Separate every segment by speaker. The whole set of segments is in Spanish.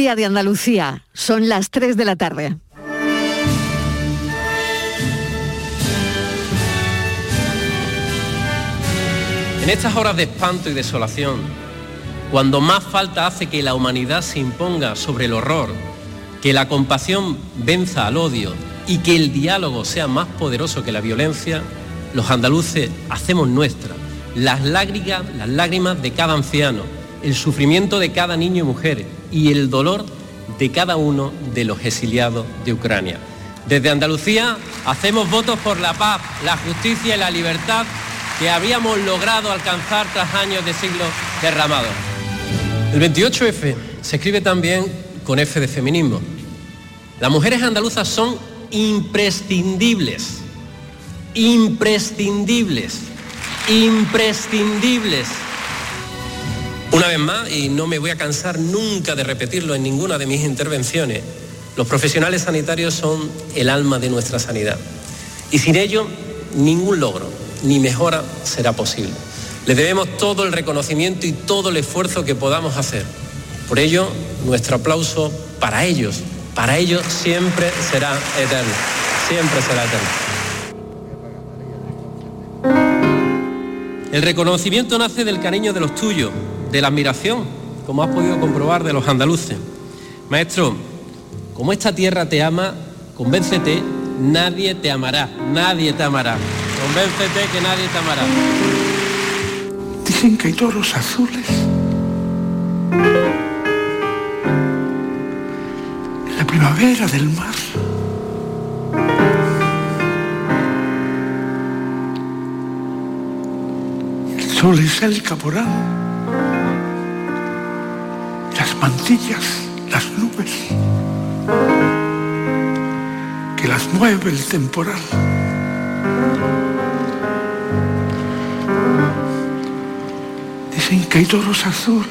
Speaker 1: Día de Andalucía, son las 3 de la tarde.
Speaker 2: En estas horas de espanto y desolación, cuando más falta hace que la humanidad se imponga sobre el horror, que la compasión venza al odio y que el diálogo sea más poderoso que la violencia, los andaluces hacemos nuestra las lágrimas, las lágrimas de cada anciano, el sufrimiento de cada niño y mujer y el dolor de cada uno de los exiliados de Ucrania. Desde Andalucía hacemos votos por la paz, la justicia y la libertad que habíamos logrado alcanzar tras años de siglos derramados. El 28F se escribe también con F de feminismo. Las mujeres andaluzas son imprescindibles, imprescindibles, imprescindibles. Una vez más, y no me voy a cansar nunca de repetirlo en ninguna de mis intervenciones, los profesionales sanitarios son el alma de nuestra sanidad. Y sin ello, ningún logro ni mejora será posible. Les debemos todo el reconocimiento y todo el esfuerzo que podamos hacer. Por ello, nuestro aplauso para ellos, para ellos siempre será eterno, siempre será eterno. El reconocimiento nace del cariño de los tuyos, de la admiración, como has podido comprobar, de los andaluces. Maestro, como esta tierra te ama, convéncete, nadie te amará, nadie te amará. Convéncete que nadie te amará.
Speaker 3: Dicen que hay toros azules. La primavera del mar. El sol es el caporal. Las mantillas, las nubes. Que las mueve el temporal. Dicen que hay toros azules.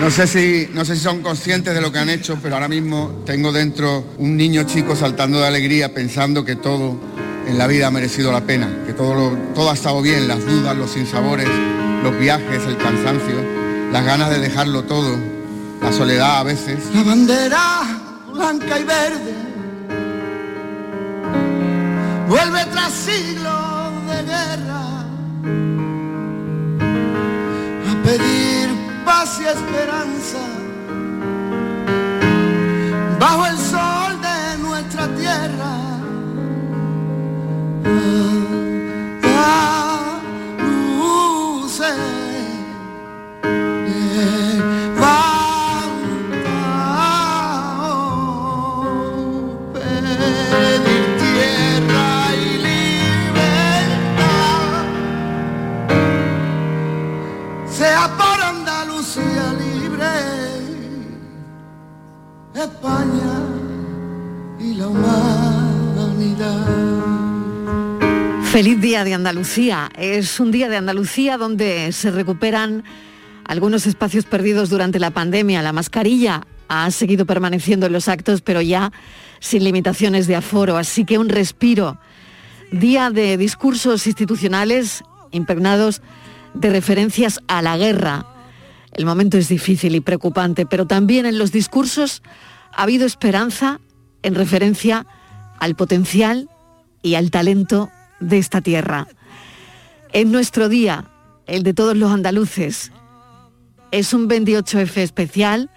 Speaker 4: No sé, si, no sé si son conscientes de lo que han hecho, pero ahora mismo tengo dentro un niño chico saltando de alegría pensando que todo en la vida ha merecido la pena, que todo, lo- todo ha estado bien, las dudas, los sinsabores, los viajes, el cansancio, las ganas de dejarlo todo, la soledad a veces.
Speaker 5: La bandera blanca y verde vuelve tras siglos de guerra a pedir paz y esperanza Andalucía.
Speaker 1: Es un día de Andalucía donde se recuperan algunos espacios perdidos durante la pandemia. La mascarilla ha seguido permaneciendo en los actos, pero ya sin limitaciones de aforo. Así que un respiro. Día de discursos institucionales impregnados de referencias a la guerra. El momento es difícil y preocupante, pero también en los discursos ha habido esperanza en referencia al potencial y al talento de esta tierra. En nuestro día, el de todos los andaluces, es un 28F especial,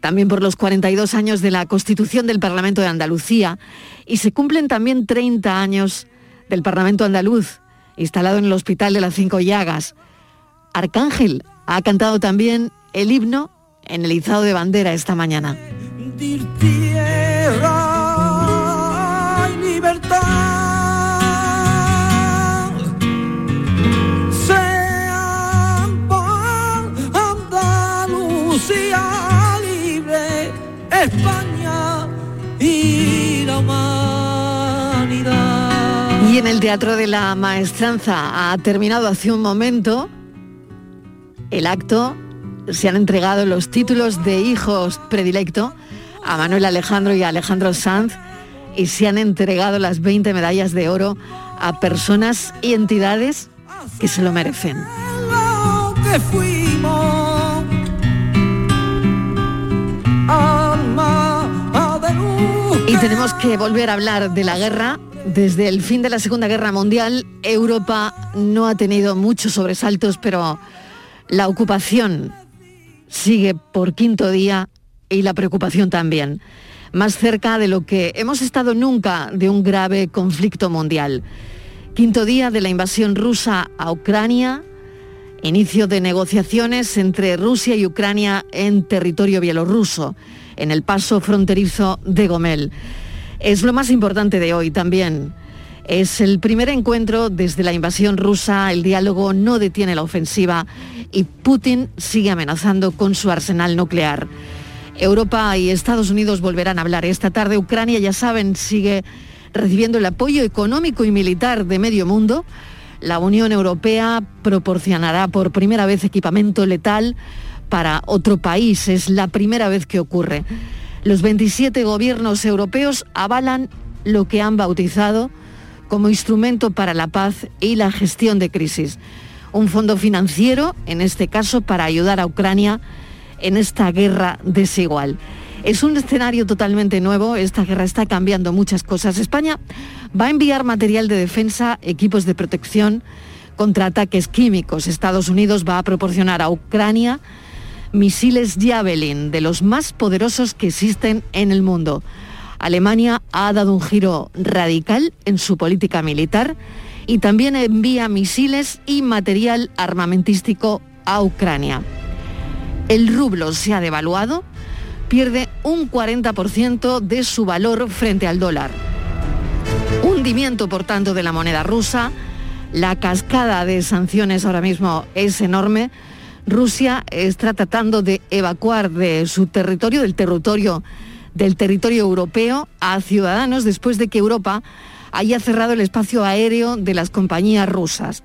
Speaker 1: también por los 42 años de la Constitución del Parlamento de Andalucía, y se cumplen también 30 años del Parlamento andaluz, instalado en el Hospital de las Cinco Llagas. Arcángel ha cantado también el himno en el izado de bandera esta mañana.
Speaker 5: Y
Speaker 1: en el Teatro de la Maestranza ha terminado hace un momento el acto. Se han entregado los títulos de hijos predilecto a Manuel Alejandro y a Alejandro Sanz y se han entregado las 20 medallas de oro a personas y entidades que se lo merecen. Y tenemos que volver a hablar de la guerra. Desde el fin de la Segunda Guerra Mundial, Europa no ha tenido muchos sobresaltos, pero la ocupación sigue por quinto día y la preocupación también. Más cerca de lo que hemos estado nunca de un grave conflicto mundial. Quinto día de la invasión rusa a Ucrania, inicio de negociaciones entre Rusia y Ucrania en territorio bielorruso, en el paso fronterizo de Gomel. Es lo más importante de hoy también. Es el primer encuentro desde la invasión rusa, el diálogo no detiene la ofensiva y Putin sigue amenazando con su arsenal nuclear. Europa y Estados Unidos volverán a hablar. Esta tarde Ucrania, ya saben, sigue recibiendo el apoyo económico y militar de medio mundo. La Unión Europea proporcionará por primera vez equipamiento letal para otro país. Es la primera vez que ocurre. Los 27 gobiernos europeos avalan lo que han bautizado como instrumento para la paz y la gestión de crisis. Un fondo financiero, en este caso, para ayudar a Ucrania en esta guerra desigual. Es un escenario totalmente nuevo, esta guerra está cambiando muchas cosas. España va a enviar material de defensa, equipos de protección contra ataques químicos. Estados Unidos va a proporcionar a Ucrania misiles Javelin, de los más poderosos que existen en el mundo. Alemania ha dado un giro radical en su política militar y también envía misiles y material armamentístico a Ucrania. El rublo se ha devaluado, pierde un 40% de su valor frente al dólar. Hundimiento, por tanto, de la moneda rusa. La cascada de sanciones ahora mismo es enorme. Rusia está tratando de evacuar de su territorio, del territorio del territorio europeo a ciudadanos después de que Europa haya cerrado el espacio aéreo de las compañías rusas.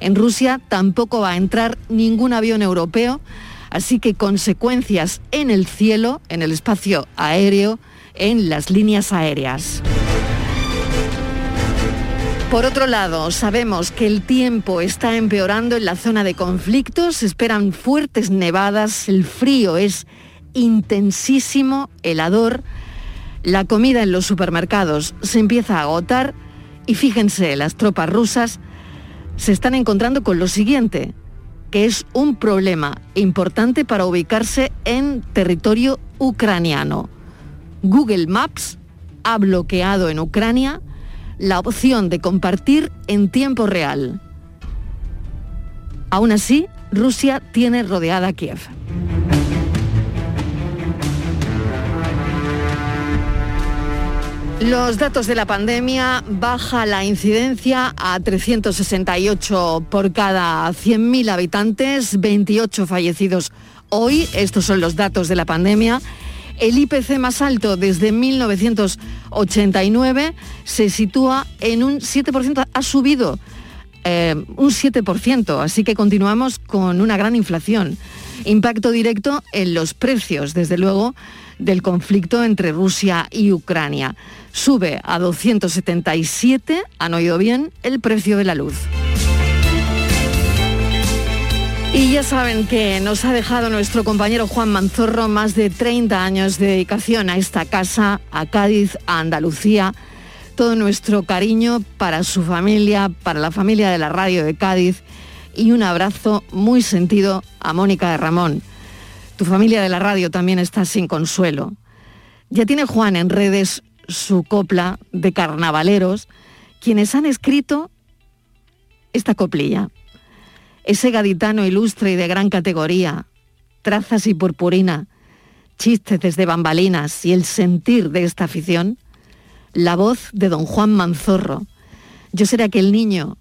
Speaker 1: En Rusia tampoco va a entrar ningún avión europeo, así que consecuencias en el cielo, en el espacio aéreo, en las líneas aéreas. Por otro lado, sabemos que el tiempo está empeorando en la zona de conflictos, esperan fuertes nevadas, el frío es intensísimo, helador. La comida en los supermercados se empieza a agotar y fíjense, las tropas rusas se están encontrando con lo siguiente, que es un problema importante para ubicarse en territorio ucraniano. Google Maps ha bloqueado en Ucrania la opción de compartir en tiempo real. Aún así, Rusia tiene rodeada Kiev. Los datos de la pandemia baja la incidencia a 368 por cada 100.000 habitantes, 28 fallecidos hoy. Estos son los datos de la pandemia. El IPC más alto desde 1989 se sitúa en un 7%, ha subido eh, un 7%, así que continuamos con una gran inflación. Impacto directo en los precios, desde luego, del conflicto entre Rusia y Ucrania sube a 277, han oído bien, el precio de la luz. Y ya saben que nos ha dejado nuestro compañero Juan Manzorro más de 30 años de dedicación a esta casa, a Cádiz, a Andalucía. Todo nuestro cariño para su familia, para la familia de la radio de Cádiz y un abrazo muy sentido a Mónica de Ramón. Tu familia de la radio también está sin consuelo. Ya tiene Juan en redes su copla de carnavaleros, quienes han escrito esta coplilla. Ese gaditano ilustre y de gran categoría, trazas y purpurina, chistes desde bambalinas y el sentir de esta afición, la voz de don Juan Manzorro. Yo seré aquel niño,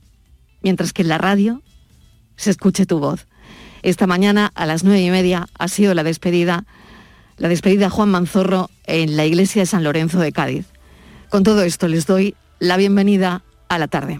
Speaker 1: mientras que en la radio se escuche tu voz. Esta mañana a las nueve y media ha sido la despedida la despedida Juan Manzorro en la iglesia de San Lorenzo de Cádiz. Con todo esto les doy la bienvenida a la tarde.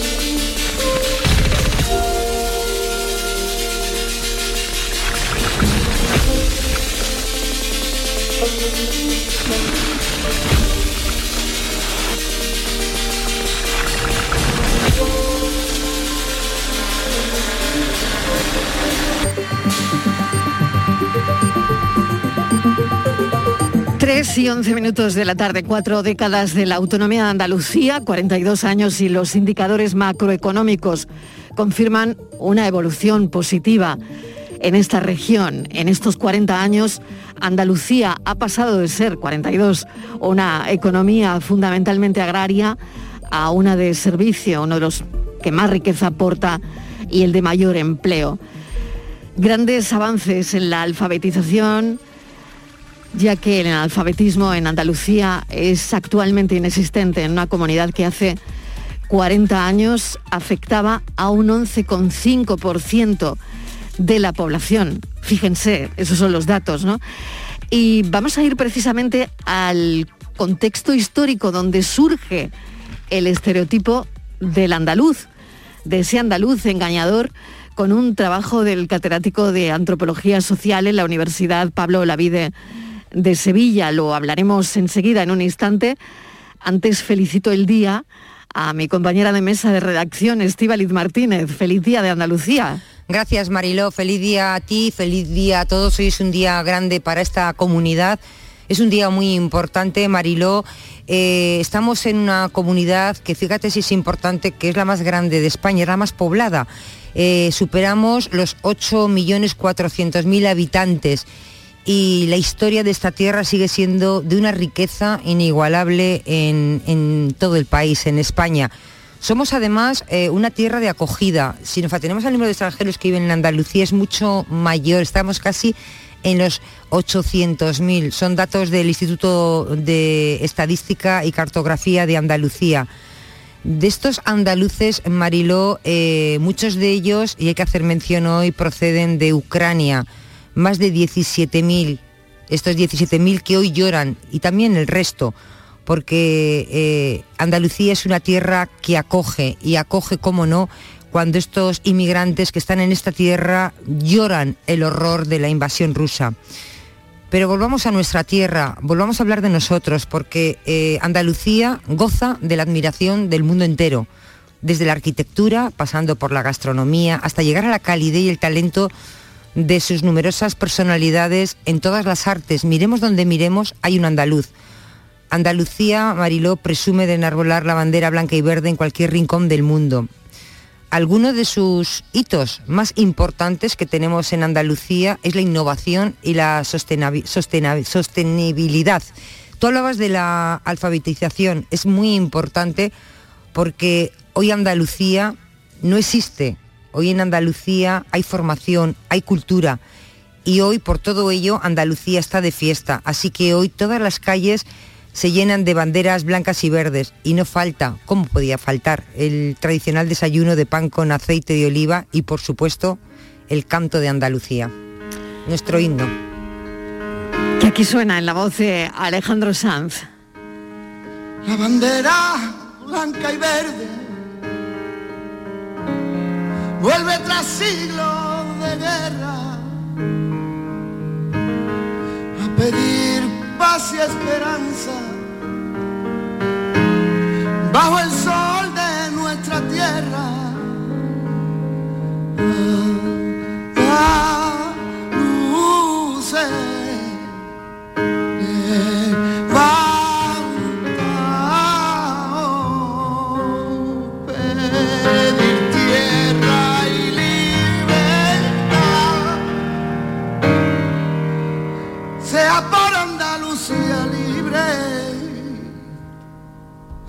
Speaker 1: 3 y 11 minutos de la tarde, cuatro décadas de la autonomía de Andalucía, 42 años y los indicadores macroeconómicos confirman una evolución positiva en esta región. En estos 40 años, Andalucía ha pasado de ser 42 una economía fundamentalmente agraria a una de servicio, uno de los que más riqueza aporta y el de mayor empleo. Grandes avances en la alfabetización, ya que el analfabetismo en Andalucía es actualmente inexistente en una comunidad que hace 40 años afectaba a un 11,5% de la población. Fíjense, esos son los datos, ¿no? Y vamos a ir precisamente al contexto histórico donde surge el estereotipo del andaluz, de ese andaluz engañador con un trabajo del catedrático de Antropología Social en la Universidad Pablo Lavide de Sevilla. Lo hablaremos enseguida en un instante. Antes felicito el día a mi compañera de mesa de redacción, Estíbaliz Martínez. Feliz día de Andalucía.
Speaker 6: Gracias Mariló, feliz día a ti, feliz día a todos. Hoy es un día grande para esta comunidad. Es un día muy importante, Mariló. Eh, estamos en una comunidad que fíjate si es importante, que es la más grande de España, es la más poblada. Eh, superamos los 8.400.000 habitantes y la historia de esta tierra sigue siendo de una riqueza inigualable en, todo el país, en España. Somos además eh, una tierra de acogida. Si nos atenemos al número de extranjeros que viven en Andalucía es mucho mayor, estamos casi en los 800.000. Son datos del Instituto de Estadística y Cartografía de Andalucía. De estos andaluces, Mariló, eh, muchos de ellos, y hay que hacer mención hoy, proceden de Ucrania más de 17.000, estos 17.000 que hoy lloran y también el resto, porque eh, Andalucía es una tierra que acoge y acoge, como no, cuando estos inmigrantes que están en esta tierra lloran el horror de la invasión rusa. Pero volvamos a nuestra tierra, volvamos a hablar de nosotros, porque eh, Andalucía goza de la admiración del mundo entero, desde la arquitectura, pasando por la gastronomía, hasta llegar a la calidez y el talento de sus numerosas personalidades en todas las artes. Miremos donde miremos, hay un andaluz. Andalucía, Mariló, presume de enarbolar la bandera blanca y verde en cualquier rincón del mundo. Algunos de sus hitos más importantes que tenemos en Andalucía es la innovación y la sostenibilidad. Tú hablabas de la alfabetización, es muy importante porque hoy Andalucía no existe Hoy en Andalucía hay formación, hay cultura y hoy por todo ello Andalucía está de fiesta. Así que hoy todas las calles se llenan de banderas blancas y verdes y no falta, ¿cómo podía faltar? El tradicional desayuno de pan con aceite de oliva y por supuesto el canto de Andalucía, nuestro himno.
Speaker 1: Que aquí suena en la voz de Alejandro Sanz.
Speaker 5: La bandera blanca y verde vuelve tras siglos de guerra a pedir paz y esperanza bajo el sol de nuestra tierra.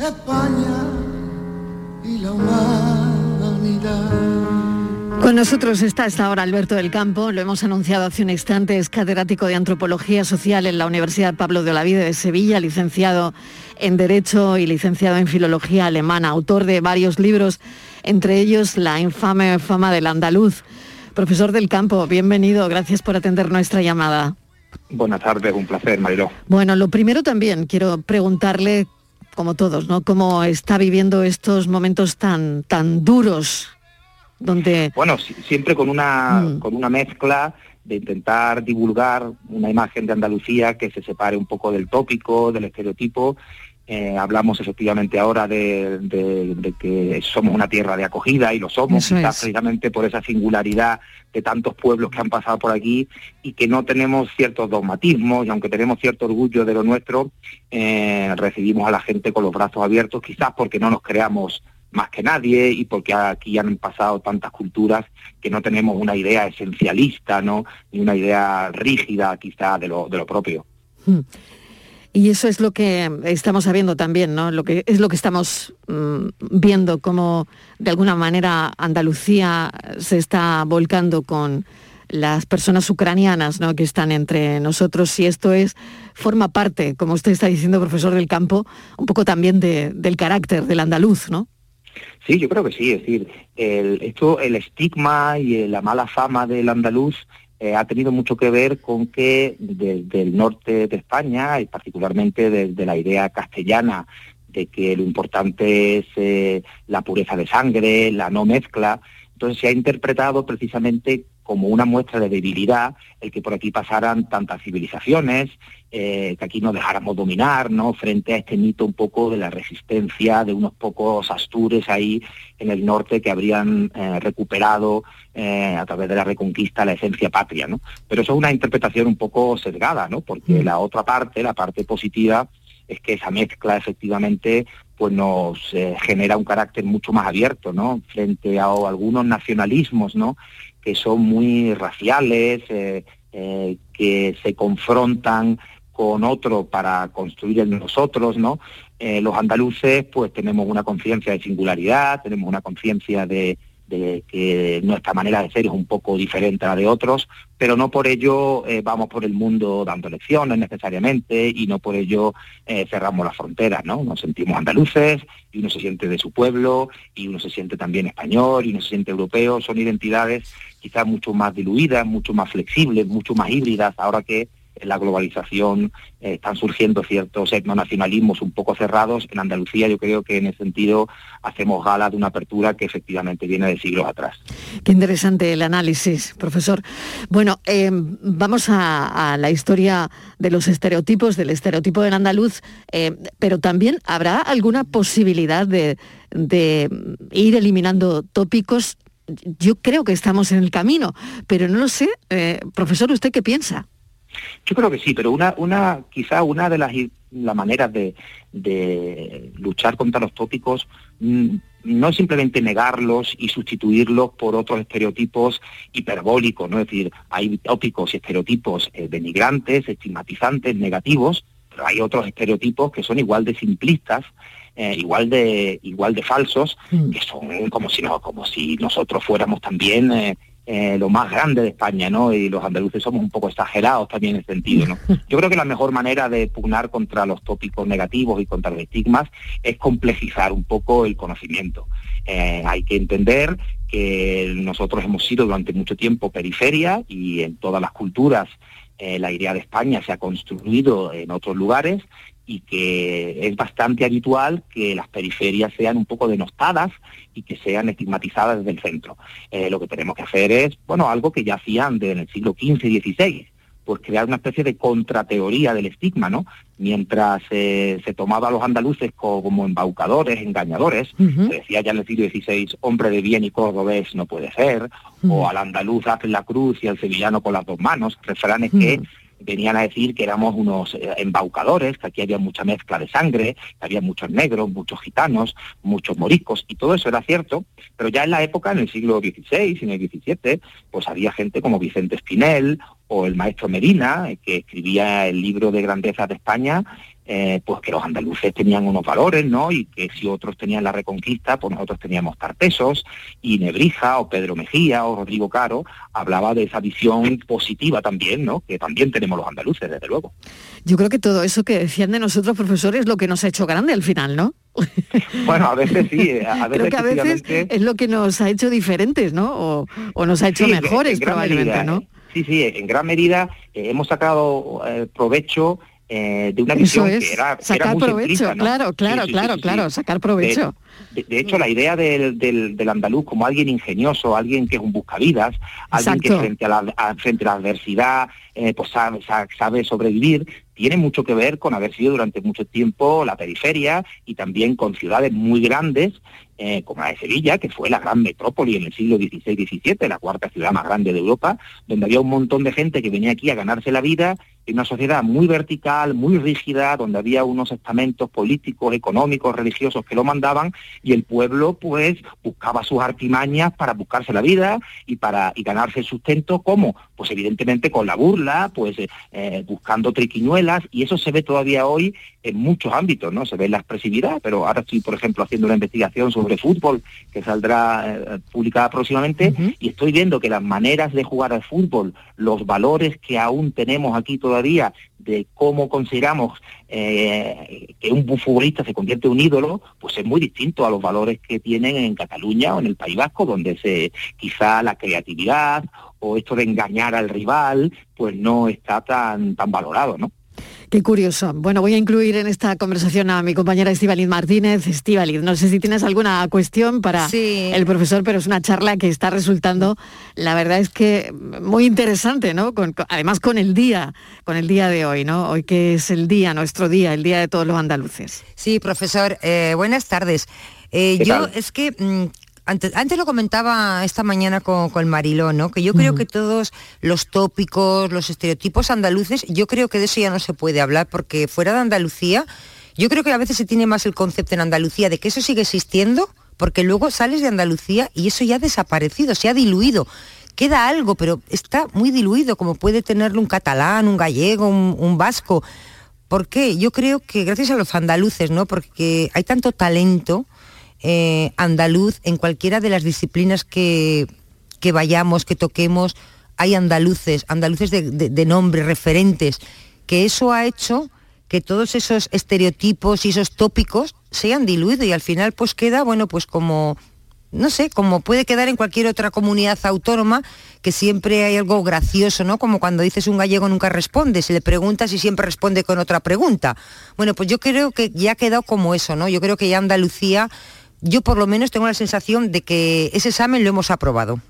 Speaker 5: España y la humanidad.
Speaker 1: Con nosotros está esta hora Alberto del Campo, lo hemos anunciado hace un instante, es catedrático de Antropología Social en la Universidad Pablo de Olavide de Sevilla, licenciado en Derecho y licenciado en Filología Alemana, autor de varios libros, entre ellos La infame fama del andaluz, Profesor del campo, bienvenido, gracias por atender nuestra llamada.
Speaker 7: Buenas tardes, un placer, Mariló.
Speaker 1: Bueno, lo primero también quiero preguntarle, como todos, ¿no? ¿Cómo está viviendo estos momentos tan, tan duros? Donde...
Speaker 7: Bueno, siempre con una, mm. con una mezcla de intentar divulgar una imagen de Andalucía que se separe un poco del tópico, del estereotipo eh, hablamos efectivamente ahora de, que somos una tierra de acogida y lo somos, precisamente por esa singularidad de tantos pueblos que han pasado por aquí y que no tenemos ciertos dogmatismos y aunque tenemos cierto orgullo de lo nuestro, eh, recibimos a la gente con los brazos abiertos, quizás porque no nos creamos más que nadie y porque aquí han pasado tantas culturas que no tenemos una idea esencialista, ¿no? Ni una idea rígida quizá de lo, de lo propio. Hmm.
Speaker 1: Y eso es lo que estamos sabiendo también, ¿no? Lo que es lo que estamos mm, viendo cómo de alguna manera Andalucía se está volcando con las personas ucranianas ¿no? que están entre nosotros y esto es forma parte, como usted está diciendo, profesor del campo, un poco también del carácter del andaluz, ¿no?
Speaker 7: Sí, yo creo que sí, es decir, el, esto, el estigma y la mala fama del andaluz eh, ha tenido mucho que ver con que desde el norte de España y particularmente desde la idea castellana de que lo importante es eh, la pureza de sangre, la no mezcla, entonces se ha interpretado precisamente como una muestra de debilidad el que por aquí pasaran tantas civilizaciones, eh, que aquí nos dejáramos dominar, ¿no? Frente a este mito un poco de la resistencia de unos pocos astures ahí en el norte que habrían eh, recuperado eh, a través de la reconquista la esencia patria, ¿no? Pero eso es una interpretación un poco sesgada, ¿no? Porque mm. la otra parte, la parte positiva, es que esa mezcla efectivamente pues nos genera un carácter mucho más abierto, ¿no? Frente a algunos nacionalismos, que son muy raciales, eh, eh, que se confrontan con otro para construir el nosotros, ¿no? Eh, los andaluces pues tenemos una conciencia de singularidad, tenemos una conciencia de, que nuestra manera de ser es un poco diferente a la de otros, pero no por ello eh, vamos por el mundo dando lecciones necesariamente y no por ello eh, cerramos las fronteras, ¿no? Nos sentimos andaluces y uno se siente de su pueblo y uno se siente también español y uno se siente europeo, son identidades quizás mucho más diluidas, mucho más flexibles, mucho más híbridas, ahora que la globalización eh, están surgiendo ciertos etnonacionalismos un poco cerrados. En Andalucía yo creo que en ese sentido hacemos gala de una apertura que efectivamente viene de siglos atrás.
Speaker 1: Qué interesante el análisis, profesor. Bueno, eh, vamos a, la historia de los estereotipos, del estereotipo del andaluz, eh, pero también habrá alguna posibilidad de, de ir eliminando tópicos yo creo que estamos en el camino, pero no lo sé. profesor, ¿usted qué piensa?
Speaker 7: Yo creo que sí, pero una, una quizá una de las, maneras de, luchar contra los tópicos mm, no es simplemente negarlos y sustituirlos por otros estereotipos hiperbólicos, ¿no? Es decir, hay tópicos y estereotipos eh, denigrantes, estigmatizantes, negativos, pero hay otros estereotipos que son igual de simplistas, eh, igual de igual de falsos, mm. que son como si no, como si nosotros fuéramos también eh, eh, lo más grande de España, ¿no? Y los andaluces somos un poco exagerados también en ese sentido, ¿no? Yo creo que la mejor manera de pugnar contra los tópicos negativos y contra los estigmas es complejizar un poco el conocimiento. Eh, hay que entender que nosotros hemos sido durante mucho tiempo periferia y en todas las culturas eh, la idea de España se ha construido en otros lugares y que es bastante habitual que las periferias sean un poco denostadas y que sean estigmatizadas desde el centro. Eh, lo que tenemos que hacer es, bueno, algo que ya hacían en el siglo XV y XVI, pues crear una especie de contrateoría del estigma, ¿no? Mientras eh, se tomaba a los andaluces como, embaucadores, engañadores, se decía ya en el siglo XVI, hombre de bien y cordobés no puede ser, o al andaluz hace la cruz y al sevillano con las dos manos, refranes que venían a decir que éramos unos eh, embaucadores, que aquí había mucha mezcla de sangre, que había muchos negros, muchos gitanos, muchos moriscos, y todo eso era cierto, pero ya en la época, en el siglo XVI y en el XVII, pues había gente como Vicente Espinel o el maestro Medina, eh, que escribía el libro de grandeza de España, eh, pues que los andaluces tenían unos valores, ¿no? Y que si otros tenían la reconquista, pues nosotros teníamos Tarpesos, y Nebrija, o Pedro Mejía, o Rodrigo Caro, hablaba de esa visión positiva también, ¿no? Que también tenemos los andaluces, desde luego.
Speaker 1: Yo creo que todo eso que decían de nosotros, profesores, es lo que nos ha hecho grande al final, ¿no?
Speaker 7: Bueno, a veces sí,
Speaker 1: a veces, Creo que a veces es lo que nos ha hecho diferentes, ¿no? O, nos ha hecho mejores probablemente, ¿no?
Speaker 7: Sí, sí, en gran medida eh, hemos sacado eh, provecho eh, de una visión que era,
Speaker 1: sacar provecho, claro, claro, claro, claro, sacar provecho.
Speaker 7: De, hecho, la idea del, del, andaluz como alguien ingenioso, alguien que es un buscavidas, alguien que frente a la, frente a la adversidad pues sabe, sabe, sobrevivir, tiene mucho que ver con haber sido durante mucho tiempo la periferia y también con ciudades muy grandes eh, como la de Sevilla, que fue la gran metrópoli en el siglo XVI-XVII, la cuarta ciudad más grande de Europa, donde había un montón de gente que venía aquí a ganarse la vida en una sociedad muy vertical, muy rígida, donde había unos estamentos políticos, económicos, religiosos que lo mandaban y el pueblo pues buscaba sus artimañas para buscarse la vida y para y ganarse el sustento, ¿cómo? Pues evidentemente con la burla, pues eh, eh, buscando triquiñuelas y eso se ve todavía hoy en muchos ámbitos, ¿no? Se ve la expresividad, pero ahora estoy, por ejemplo, haciendo una investigación sobre fútbol que saldrá eh, publicada próximamente y estoy viendo que las maneras de jugar al fútbol, los valores que aún tenemos aquí todavía de cómo consideramos eh, que un futbolista se convierte en un ídolo, pues es muy distinto a los valores que tienen en Cataluña o en el País Vasco, donde se quizá la creatividad o esto de engañar al rival, pues no está tan tan valorado, ¿no?
Speaker 1: Qué curioso. Bueno, voy a incluir en esta conversación a mi compañera Estivaliz Martínez. Estivaliz, no sé si tienes alguna cuestión para el profesor, pero es una charla que está resultando, la verdad es que muy interesante, ¿no? además con el día, con el día de hoy, ¿no? Hoy que es el día, nuestro día, el día de todos los andaluces.
Speaker 6: Sí, profesor, eh, buenas tardes. Eh, yo es que mm, antes, lo comentaba esta mañana con, con Mariló, ¿no? Que yo creo que todos los tópicos, los estereotipos andaluces, yo creo que de eso ya no se puede hablar, porque fuera de Andalucía, yo creo que a veces se tiene más el concepto en Andalucía de que eso sigue existiendo, porque luego sales de Andalucía y eso ya ha desaparecido, se ha diluido. Queda algo, pero está muy diluido, como puede tenerlo un catalán, un gallego, un, un vasco. ¿Por qué? Yo creo que gracias a los andaluces, ¿no? Porque hay tanto talento, eh, andaluz en cualquiera de las disciplinas que, que, vayamos, que toquemos, hay andaluces, andaluces de, nombre, referentes, que eso ha hecho que todos esos estereotipos y esos tópicos se han diluido y al final pues queda, bueno, pues como, no sé, como puede quedar en cualquier otra comunidad autónoma, que siempre hay algo gracioso, ¿no? Como cuando dices un gallego nunca responde, se le preguntas y siempre responde con otra pregunta. Bueno, pues yo creo que ya ha quedado como eso, ¿no? Yo creo que ya Andalucía yo por lo menos tengo la sensación de que ese examen lo hemos aprobado.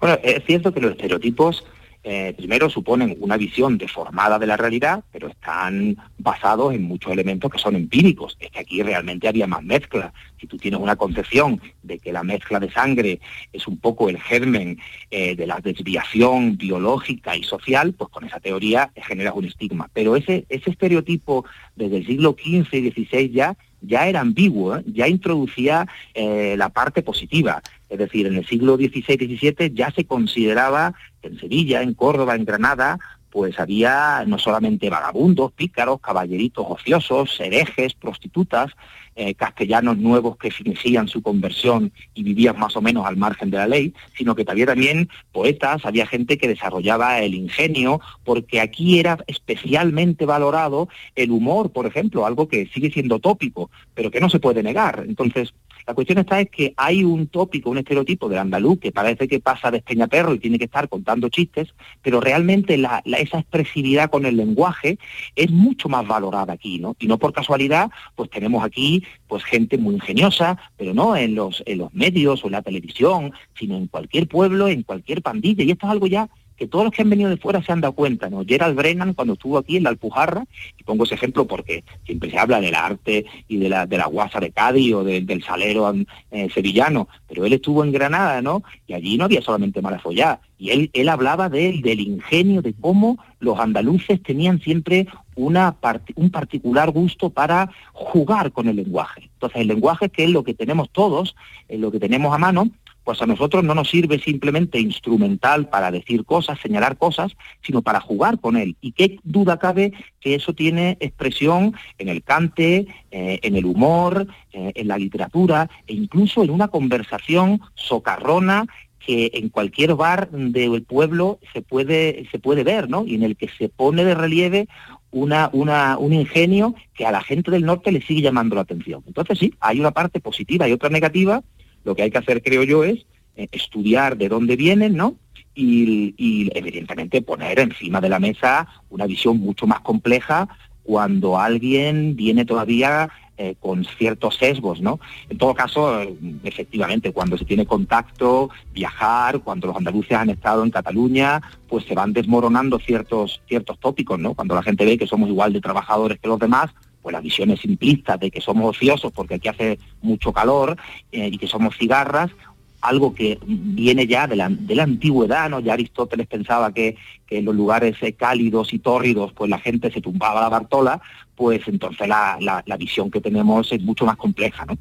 Speaker 7: Bueno, es cierto que los estereotipos eh, primero suponen una visión deformada de la realidad, pero están basados en muchos elementos que son empíricos. Es que aquí realmente había más mezcla. Si tú tienes una concepción de que la mezcla de sangre es un poco el germen eh, de la desviación biológica y social, pues con esa teoría generas un estigma. Pero ese, ese estereotipo desde el siglo XV y XVI ya ya era ambiguo, ¿eh? ya introducía eh, la parte positiva. Es decir, en el siglo XVI-XVII ya se consideraba en Sevilla, en Córdoba, en Granada, pues había no solamente vagabundos, pícaros, caballeritos ociosos, herejes, prostitutas, eh, castellanos nuevos que fingían su conversión y vivían más o menos al margen de la ley, sino que había también poetas, había gente que desarrollaba el ingenio, porque aquí era especialmente valorado el humor, por ejemplo, algo que sigue siendo tópico, pero que no se puede negar. Entonces, la cuestión está es que hay un tópico, un estereotipo del andaluz que parece que pasa de perro y tiene que estar contando chistes, pero realmente esa expresividad con el lenguaje es mucho más valorada aquí, ¿no? Y no por casualidad, pues tenemos aquí pues gente muy ingeniosa, pero no en los, en los medios o en la televisión, sino en cualquier pueblo, en cualquier pandilla, y esto es algo ya que todos los que han venido de fuera se han dado cuenta, ¿no? Gerald Brennan cuando estuvo aquí en la Alpujarra, y pongo ese ejemplo porque siempre se habla del arte y de la, de la guasa de Cádiz o del salero eh, sevillano, pero él estuvo en Granada, ¿no? Y allí no había solamente mala follada, y él, él hablaba de, del ingenio, de cómo los andaluces tenían siempre una un particular gusto para jugar con el lenguaje. Entonces el lenguaje que es lo que tenemos todos, es lo que tenemos a mano, pues a nosotros no nos sirve simplemente instrumental para decir cosas, señalar cosas, sino para jugar con él. Y qué duda cabe que eso tiene expresión en el cante, eh, en el humor, eh, en la literatura e incluso en una conversación socarrona que en cualquier bar del pueblo se puede, se puede ver, ¿no? Y en el que se pone de relieve una, una, un ingenio que a la gente del norte le sigue llamando la atención. Entonces sí, hay una parte positiva y otra negativa. Lo que hay que hacer, creo yo, es eh, estudiar de dónde vienen, ¿no? Y, evidentemente poner encima de la mesa una visión mucho más compleja cuando alguien viene todavía eh, con ciertos sesgos, ¿no? En todo caso, eh, efectivamente, cuando se tiene contacto, viajar, cuando los andaluces han estado en Cataluña, pues se van desmoronando ciertos, ciertos tópicos, ¿no? Cuando la gente ve que somos igual de trabajadores que los demás, pues las visiones simplistas de que somos ociosos porque aquí hace mucho calor eh, y que somos cigarras, algo que viene ya de la, de la antigüedad, ¿no? Ya Aristóteles pensaba que, que en los lugares cálidos y tórridos, pues la gente se tumbaba la Bartola, pues entonces la, la, visión que tenemos es mucho más compleja. ¿no?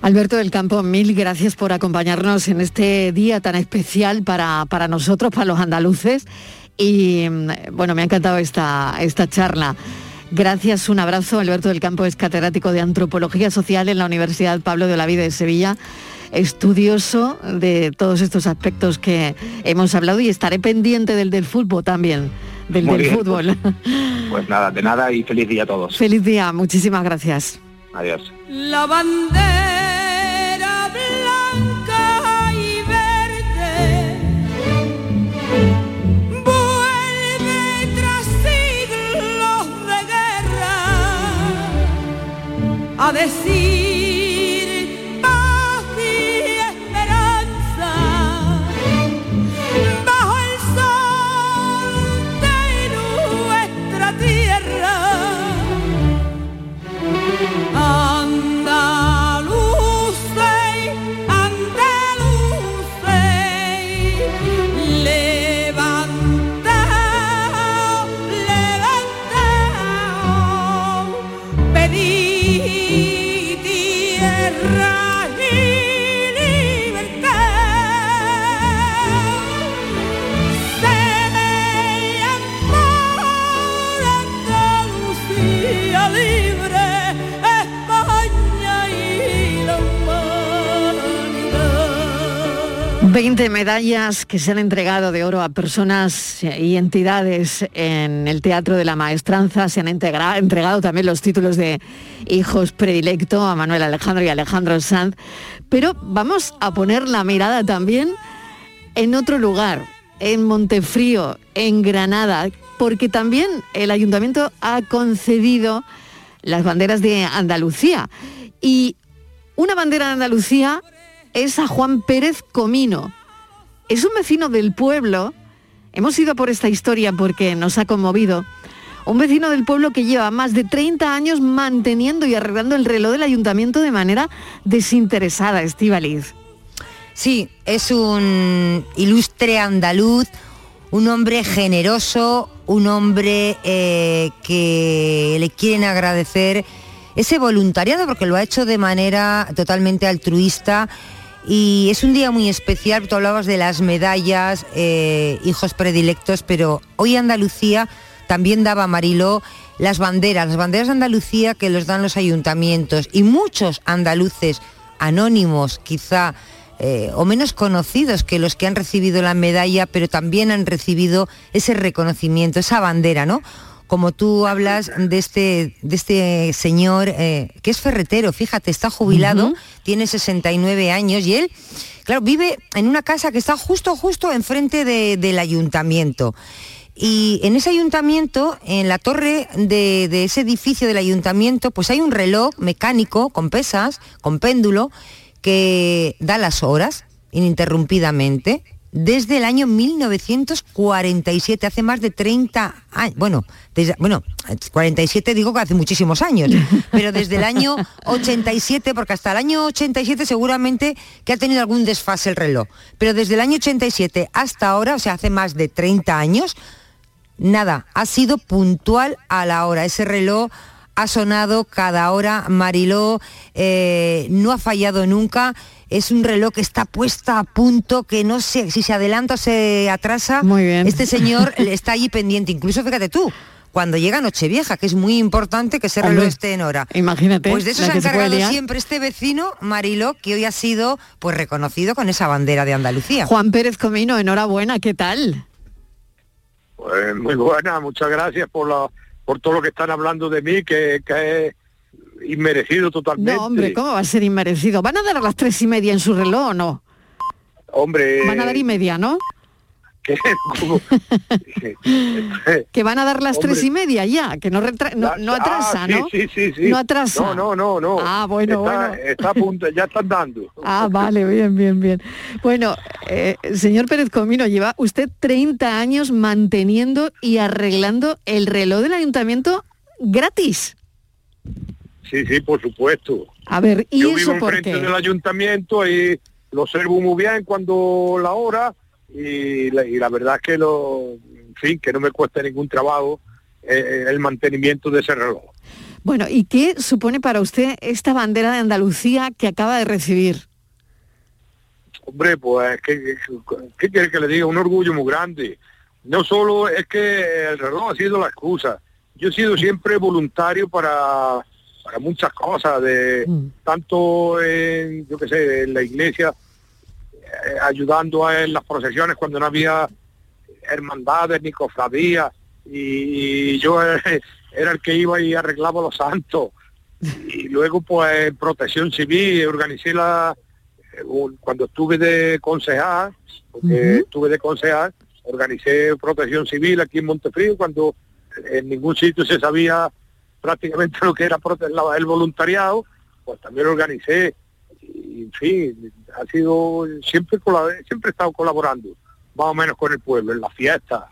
Speaker 1: Alberto del Campo, mil gracias por acompañarnos en este día tan especial para, para nosotros, para los andaluces. Y bueno, me ha encantado esta, esta charla. Gracias, un abrazo. Alberto del Campo es catedrático de Antropología Social en la Universidad Pablo de Olavide de Sevilla, estudioso de todos estos aspectos que hemos hablado y estaré pendiente del del fútbol también del, fútbol.
Speaker 7: Pues, pues, nada, de nada y feliz día a todos.
Speaker 1: Feliz día, muchísimas gracias.
Speaker 7: Adiós.
Speaker 8: La bandera blanca
Speaker 1: medallas que se han entregado de oro a personas y entidades en el Teatro de la Maestranza. Se han entregado también los títulos de hijos predilecto a Manuel Alejandro y Alejandro Sanz. Pero vamos a poner la mirada también en otro lugar, en Montefrío, en Granada, porque también el ayuntamiento ha concedido las banderas de Andalucía. Y una bandera de Andalucía es a Juan Pérez Comino, es un vecino del pueblo, hemos ido por esta historia porque nos ha conmovido, un vecino del pueblo que lleva más de 30 años manteniendo y arreglando el reloj del ayuntamiento de manera desinteresada, Estivaliz.
Speaker 6: Sí, es un ilustre andaluz, un hombre generoso, un hombre eh, que le quieren agradecer ese voluntariado porque lo ha hecho de manera totalmente altruista y es un día muy especial, tú hablabas de las medallas, eh, hijos predilectos, pero hoy Andalucía también daba Mariló las banderas, las banderas de Andalucía que los dan los ayuntamientos y muchos andaluces anónimos quizá eh, o menos conocidos que los que han recibido la medalla, pero también han recibido ese reconocimiento, esa bandera, ¿no? Como tú hablas de este, de este señor eh, que es ferretero, fíjate, está jubilado, tiene 69 años y él, claro, vive en una casa que está justo, justo enfrente del ayuntamiento. Y en ese ayuntamiento, en la torre de, de, ese edificio del ayuntamiento, pues hay un reloj mecánico con pesas, con péndulo, que da las horas ininterrumpidamente desde el año 1947, hace más de 30 años, bueno, desde, bueno, 47 digo que hace muchísimos años, pero desde el año 87, porque hasta el año 87 seguramente que ha tenido algún desfase el reloj, pero desde el año 87 hasta ahora, o sea, hace más de 30 años, nada, ha sido puntual a la hora. Ese reloj ha sonado cada hora, Mariló eh, no ha fallado nunca es un reloj que está puesta a punto, que no sé si se adelanta o se atrasa.
Speaker 1: Muy bien.
Speaker 6: Este señor está allí pendiente, incluso fíjate tú, cuando llega Nochevieja, que es muy importante que ese reloj esté en hora.
Speaker 1: Imagínate.
Speaker 6: Pues de eso se ha encargado siempre este vecino, Mariló, que hoy ha sido pues reconocido con esa bandera de Andalucía.
Speaker 1: Juan Pérez Comino, enhorabuena, ¿qué tal?
Speaker 9: Pues muy buena, muchas gracias por la por todo lo que están hablando de mí, que, que es inmerecido totalmente.
Speaker 1: No, hombre, ¿cómo va a ser inmerecido? ¿Van a dar a las tres y media en su reloj o no?
Speaker 9: Hombre...
Speaker 1: Van a dar y media, ¿no?
Speaker 9: que,
Speaker 1: que van a dar las tres y media ya, que no, no, atrasa,
Speaker 9: ah,
Speaker 1: ¿no?
Speaker 9: Sí, sí, sí.
Speaker 1: No atrasa.
Speaker 9: No, no, no, no.
Speaker 1: Ah, bueno,
Speaker 9: está,
Speaker 1: bueno.
Speaker 9: Está a punto, ya están dando.
Speaker 1: Ah, vale, bien, bien, bien. Bueno, eh, señor Pérez Comino, lleva usted 30 años manteniendo y arreglando el reloj del ayuntamiento gratis.
Speaker 9: Sí, sí, por supuesto.
Speaker 1: A ver, ¿y
Speaker 9: Yo
Speaker 1: eso
Speaker 9: vivo
Speaker 1: por qué?
Speaker 9: del ayuntamiento y lo observo muy bien cuando la hora y la, y la verdad es que lo, en fin, que no me cuesta ningún trabajo eh, el mantenimiento de ese reloj.
Speaker 1: Bueno, ¿y qué supone para usted esta bandera de Andalucía que acaba de recibir?
Speaker 9: Hombre, pues, ¿qué, qué quiere que le diga? Un orgullo muy grande. No solo es que el reloj ha sido la excusa. Yo he sido siempre voluntario para, para muchas cosas, de tanto en, yo qué sé, en la iglesia, eh, ayudando a, en las procesiones cuando no había hermandades ni cofradías, y, yo eh, era el que iba y arreglaba los santos. Y luego, pues, en protección civil, organicé la, eh, un- cuando estuve de concejal, porque estuve de concejal, organicé protección civil aquí en Montefrío cuando en ningún sitio se sabía prácticamente lo que era el voluntariado, pues también lo organicé. Y, en fin, ha sido siempre siempre he estado colaborando, más o menos con el pueblo, en las fiestas.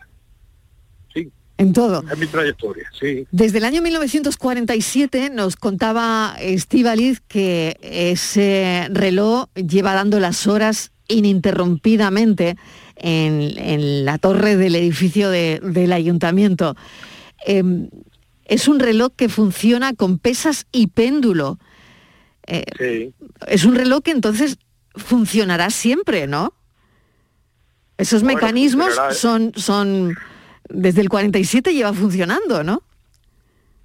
Speaker 9: Sí,
Speaker 1: En todo.
Speaker 9: es mi trayectoria, sí.
Speaker 1: Desde el año 1947 nos contaba Estíbaliz que ese reloj lleva dando las horas ininterrumpidamente en, en la torre del edificio de- del ayuntamiento. Em, es un reloj que funciona con pesas y péndulo. Eh,
Speaker 9: Sí.
Speaker 1: es un reloj que entonces funcionará siempre, ¿no? Esos
Speaker 9: Bueno,
Speaker 1: mecanismos
Speaker 9: ¿eh?
Speaker 1: son, son, desde el 47 lleva funcionando, ¿no?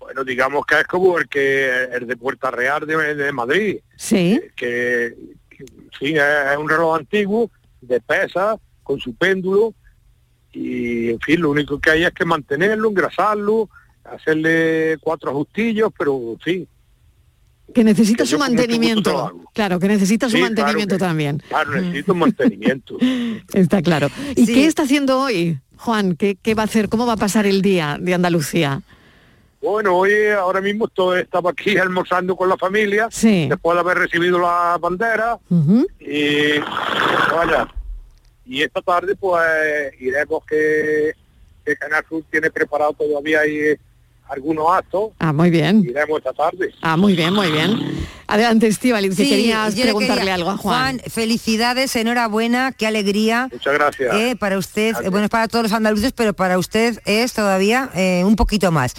Speaker 9: Bueno, digamos que es como el que el de Puerta Real de, de Madrid,
Speaker 1: Sí.
Speaker 9: que, que, fin, es, un reloj antiguo de pesa con su péndulo y en fin lo único que hay es que mantenerlo, engrasarlo, hacerle cuatro ajustillos, pero fin,
Speaker 1: Que necesita
Speaker 9: Que
Speaker 1: su mantenimiento. Claro, que necesita su
Speaker 9: Sí, claro
Speaker 1: mantenimiento
Speaker 9: que-
Speaker 1: también.
Speaker 9: claro, necesito un mantenimiento.
Speaker 1: Está claro. ¿Y
Speaker 6: Sí.
Speaker 1: qué está haciendo hoy, Juan? ¿Qué, qué va a hacer? ¿Cómo va a pasar el día de Andalucía?
Speaker 9: Bueno, hoy ahora mismo estoy, estaba aquí almorzando con la familia,
Speaker 1: Sí.
Speaker 9: después de haber recibido la bandera, y vaya, y esta tarde pues iremos que, que Canal Sur tiene preparado todavía ahí algunos actos,
Speaker 1: Ah, muy bien.
Speaker 9: iremos esta tarde.
Speaker 1: Ah, muy bien, muy bien. Adelante, Estíbaliz, que
Speaker 6: Sí,
Speaker 1: querías preguntarle
Speaker 6: quería-
Speaker 1: algo a Juan.
Speaker 6: felicidades, enhorabuena, qué alegría.
Speaker 9: Muchas gracias.
Speaker 6: Eh, para usted,
Speaker 9: Gracias.
Speaker 6: eh, bueno, es para todos los andaluces, pero para usted es todavía eh, un poquito más.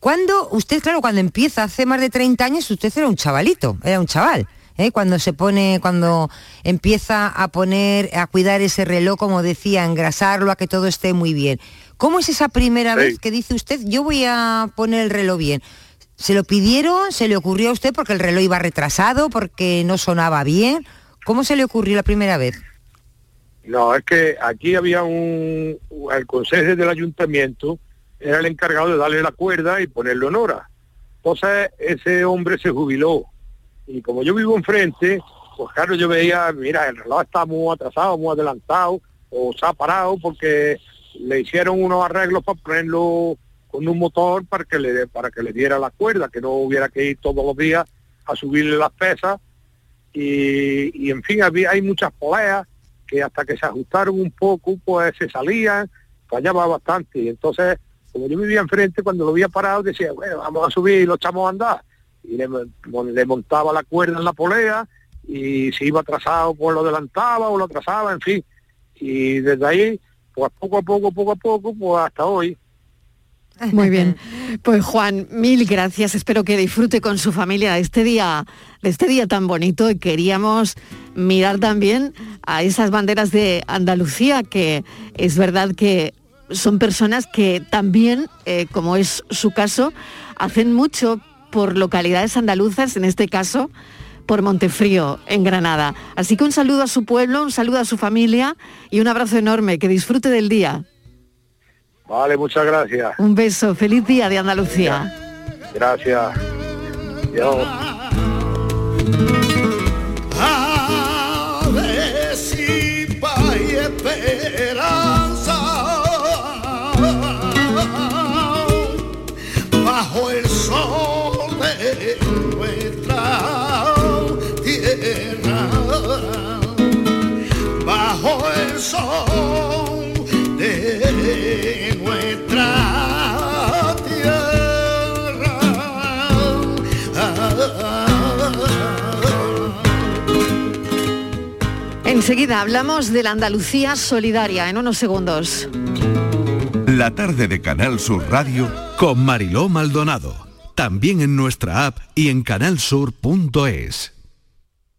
Speaker 6: Cuando usted, claro, cuando empieza hace más de 30 años, usted era un chavalito, era un chaval. ¿eh? Cuando se pone, cuando empieza a poner, a cuidar ese reloj, como decía, a engrasarlo, a que todo esté muy bien. ¿Cómo es esa primera
Speaker 9: Sí.
Speaker 6: vez que dice usted, yo voy a poner el reloj bien? ¿Se lo pidieron? ¿Se le ocurrió a usted porque el reloj iba retrasado, porque no sonaba bien? ¿Cómo se le ocurrió la primera vez?
Speaker 9: No, es que aquí había un, el consejo del ayuntamiento, era el encargado de darle la cuerda y ponerlo en hora. Entonces ese hombre se jubiló. Y como yo vivo enfrente, pues claro, yo veía, mira, el reloj está muy atrasado, muy adelantado, o se ha parado porque le hicieron unos arreglos para ponerlo con un motor para que le para que le diera la cuerda, que no hubiera que ir todos los días a subirle las pesas. Y, y, en fin, había, hay muchas poleas que hasta que se ajustaron un poco, pues se salían, fallaba bastante. Y entonces, como yo vivía enfrente, cuando lo había parado, decía, bueno, vamos a subir y lo echamos a andar. Y le, le montaba la cuerda en la polea y si iba atrasado, pues lo adelantaba o lo atrasaba, en fin. Y desde ahí, pues poco a poco, poco a poco, pues hasta hoy.
Speaker 1: Muy bien. Pues Juan, mil gracias. Espero que disfrute con su familia de este día, este día tan bonito. Y queríamos mirar también a esas banderas de Andalucía, que es verdad que son personas que también, eh, como es su caso, hacen mucho por localidades andaluzas, en este caso por Montefrío, en Granada. Así que un saludo a su pueblo, un saludo a su familia y un abrazo enorme. Que disfrute del día.
Speaker 9: Vale, muchas gracias.
Speaker 1: Un beso, feliz día de Andalucía.
Speaker 9: Gracias. Adiós.
Speaker 5: Sol de nuestra tierra.
Speaker 1: Enseguida hablamos de la Andalucía solidaria en unos segundos.
Speaker 10: La tarde de Canal Sur Radio
Speaker 11: Con Mariló Maldonado. También en nuestra app y en canalsur.es.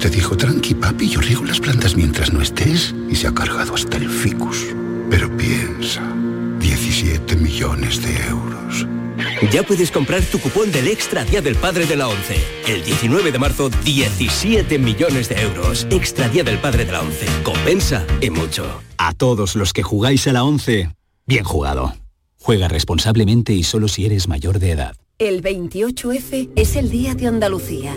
Speaker 3: Te dijo, tranqui papi, yo riego las plantas mientras no estés. Y se ha cargado hasta el ficus. Pero piensa, 17 millones de euros.
Speaker 12: Ya puedes comprar tu cupón del Extra Día del Padre de la ONCE. El 19 de marzo, 17 millones de euros. Extra Día del Padre de la ONCE. Compensa y mucho.
Speaker 13: A todos los que jugáis a la 11, bien jugado. Juega responsablemente y solo si eres mayor de edad.
Speaker 14: El 28F es el Día de Andalucía.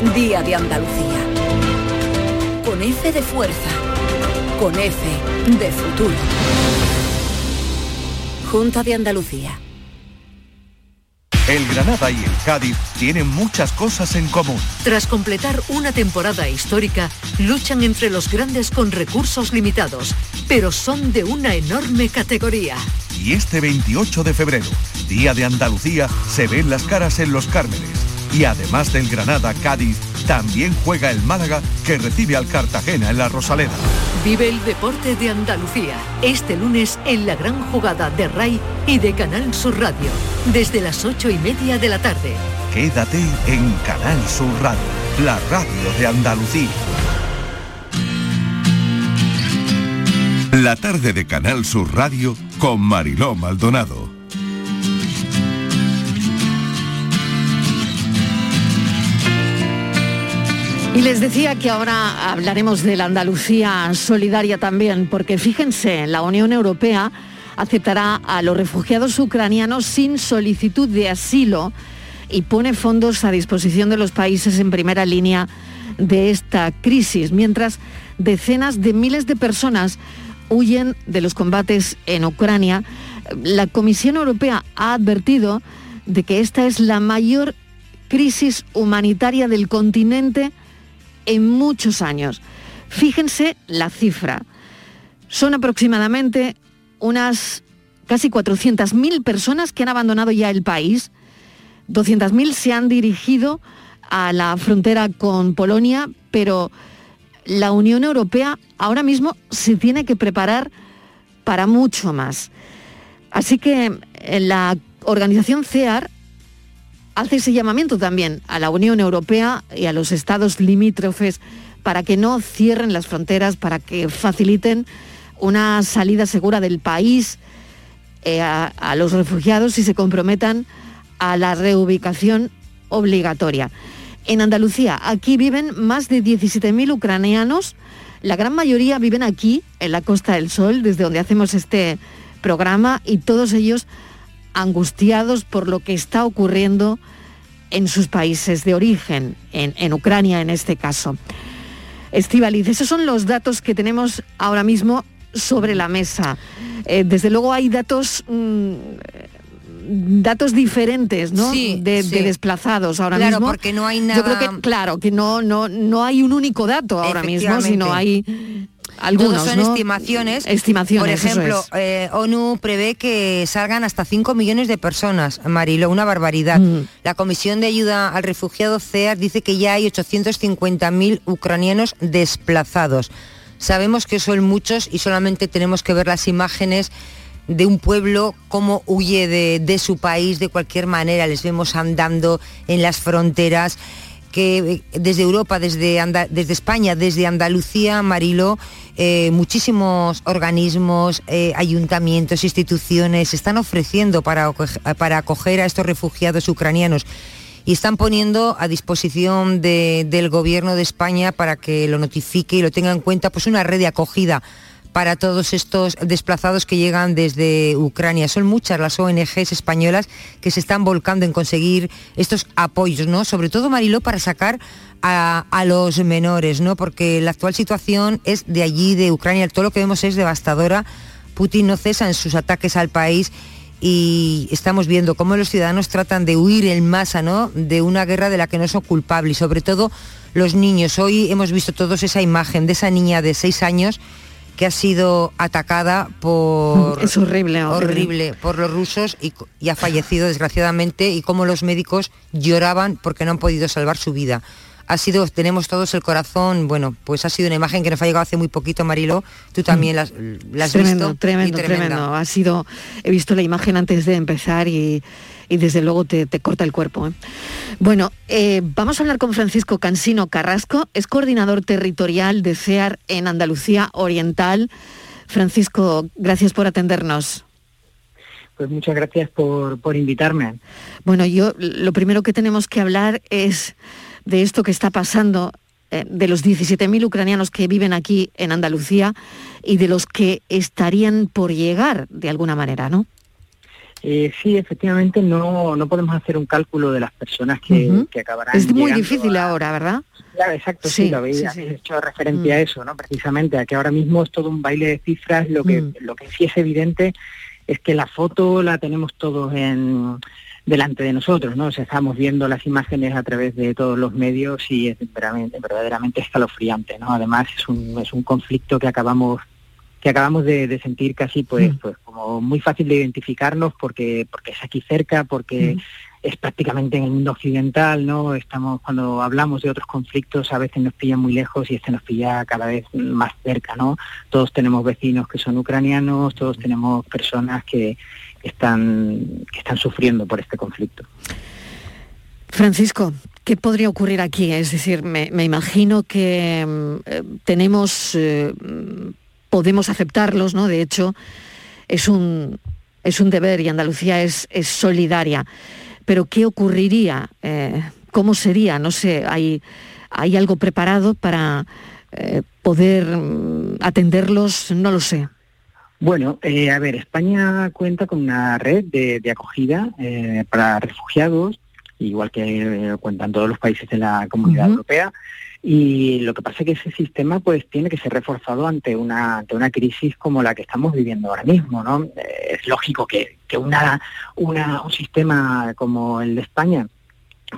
Speaker 14: Día de Andalucía. Con F de fuerza, con F de futuro. Junta de Andalucía.
Speaker 10: El Granada y el Cádiz tienen muchas cosas en común.
Speaker 15: Tras completar una temporada histórica, luchan entre los grandes con recursos limitados, pero son de una enorme categoría.
Speaker 10: Y este 28 de febrero, Día de Andalucía, se ven las caras en los Cármenes. Y además del Granada Cádiz, también juega el Málaga que recibe al Cartagena en la Rosaleda.
Speaker 15: Vive el deporte de Andalucía este lunes en la gran jugada de RAI y de Canal Sur Radio, desde las ocho y media de la tarde.
Speaker 10: Quédate en Canal Sur Radio, la radio de Andalucía. La tarde de Canal Sur Radio con Mariló Maldonado.
Speaker 1: Y les decía que ahora hablaremos de la Andalucía solidaria también, porque fíjense, la Unión Europea aceptará a los refugiados ucranianos sin solicitud de asilo y pone fondos a disposición de los países en primera línea de esta crisis, mientras decenas de miles de personas huyen de los combates en Ucrania. La Comisión Europea ha advertido de que esta es la mayor crisis humanitaria del continente en muchos años. Fíjense la cifra. Son aproximadamente unas casi 400.000 personas que han abandonado ya el país. 200.000 se han dirigido a la frontera con Polonia, pero la Unión Europea ahora mismo se tiene que preparar para mucho más. Así que eh, la organización CEAR hace ese llamamiento también a la Unión Europea y a los estados limítrofes para que no cierren las fronteras, para que faciliten una salida segura del país eh, a, a los refugiados y se comprometan a la reubicación obligatoria. En Andalucía, aquí viven más de 17.000 ucranianos, la gran mayoría viven aquí, en la Costa del Sol, desde donde hacemos este programa, y todos ellos angustiados por lo que está ocurriendo en sus países de origen, en, en Ucrania en este caso. Estivaliz, esos son los datos que tenemos ahora mismo sobre la mesa. Eh, desde luego hay datos mm, datos diferentes, ¿no?
Speaker 6: Sí,
Speaker 1: de,
Speaker 6: sí.
Speaker 1: de desplazados ahora
Speaker 6: Claro,
Speaker 1: mismo.
Speaker 6: porque no hay
Speaker 1: Yo creo
Speaker 6: nada-
Speaker 1: que, claro, que no, no, no hay un único dato ahora mismo, sino hay algunos,
Speaker 6: Todos son
Speaker 1: ¿no?
Speaker 6: estimaciones.
Speaker 1: Estimaciones,
Speaker 6: Por
Speaker 1: eso
Speaker 6: ejemplo,
Speaker 1: es.
Speaker 6: eh, ONU prevé que salgan hasta 5 millones de personas, Marilo, una barbaridad.
Speaker 1: Mm.
Speaker 6: La Comisión de Ayuda al Refugiado CEAR dice que ya hay 850.000 ucranianos desplazados. Sabemos que son muchos y solamente tenemos que ver las imágenes de un pueblo cómo huye de, de su país de cualquier manera. Les vemos andando en las fronteras que eh, desde Europa, desde, desde España, desde Andalucía, Mariló, eh, muchísimos organismos, eh, ayuntamientos, instituciones están ofreciendo para, acoge- para acoger a estos refugiados ucranianos y están poniendo a disposición de- del gobierno de España para que lo notifique y lo tenga en cuenta, pues una red de acogida para todos estos desplazados que llegan desde Ucrania. Son muchas las ONGs españolas que se están volcando en conseguir estos apoyos, ¿no? Sobre todo, Mariló, para sacar a, a los menores, ¿no? Porque la actual situación es de allí, de Ucrania. Todo lo que vemos es devastadora. Putin no cesa en sus ataques al país y estamos viendo cómo los ciudadanos tratan de huir en masa ¿no? de una guerra de la que no son culpables, y sobre todo los niños. Hoy hemos visto todos esa imagen de esa niña de seis años que ha sido atacada por...
Speaker 1: Es horrible, horrible.
Speaker 6: horrible, por los rusos y, y ha fallecido desgraciadamente y cómo los médicos lloraban porque no han podido salvar su vida. Ha sido, tenemos todos el corazón, bueno, pues ha sido una imagen que nos ha llegado hace muy poquito, Marilo. Tú también la, has- la has
Speaker 1: tremendo,
Speaker 6: visto. y
Speaker 1: tremendo,
Speaker 6: tremenda.
Speaker 1: tremendo. Ha sido, he visto la imagen antes de empezar y, y desde luego te, te corta el cuerpo. ¿eh? Bueno, eh, vamos a hablar con Francisco Cansino Carrasco, es coordinador territorial de CEAR en Andalucía Oriental. Francisco, gracias por atendernos.
Speaker 16: Pues muchas gracias por, por invitarme.
Speaker 1: Bueno, yo lo primero que tenemos que hablar es de esto que está pasando, eh, de los 17.000 ucranianos que viven aquí en Andalucía y de los que estarían por llegar de alguna manera, ¿no?
Speaker 16: Eh, sí, efectivamente no, no podemos hacer un cálculo de las personas que, que acabarán
Speaker 1: Es muy difícil
Speaker 16: a-
Speaker 1: ahora, ¿verdad?
Speaker 16: Claro, exacto, sí,
Speaker 1: Sí,
Speaker 16: lo habéis
Speaker 1: sí,
Speaker 16: habéis
Speaker 1: sí.
Speaker 16: hecho referencia a
Speaker 1: Mm.
Speaker 16: eso, ¿no? Precisamente, a que ahora mismo es todo un baile de cifras, lo que,
Speaker 1: Mm.
Speaker 16: lo que sí es evidente es que la foto la tenemos todos en delante de nosotros, ¿no? O sea, estamos viendo las imágenes a través de todos los medios y es verdaderamente, verdaderamente escalofriante, ¿no? Además es un, es un conflicto que acabamos que acabamos de, de sentir casi pues, pues como muy fácil de identificarnos porque porque es aquí cerca, porque es prácticamente en el mundo occidental, ¿no? Estamos cuando hablamos de otros conflictos a veces nos pillan muy lejos y este nos pilla cada vez más cerca, ¿no? Todos tenemos vecinos que son ucranianos, todos tenemos personas que están que están sufriendo por este conflicto.
Speaker 1: Francisco, ¿qué podría ocurrir aquí? Es decir, me, me imagino que mm, eh, tenemos, eh, mm, podemos aceptarlos, ¿no? De hecho, es un, es un deber y Andalucía es, es solidaria. Pero ¿qué ocurriría? Eh, ¿Cómo sería? No sé, ¿hay, hay algo preparado para poder mm, atenderlos? No lo sé.
Speaker 16: Bueno, eh, a ver, España cuenta con una red de, de acogida eh, para refugiados, igual que eh, cuentan todos los países de la Comunidad. Europea. Y lo que pasa es que ese sistema pues tiene que ser reforzado ante una ante una crisis como la que estamos viviendo ahora mismo, ¿no? Eh, es lógico que, que una, una un sistema como el de España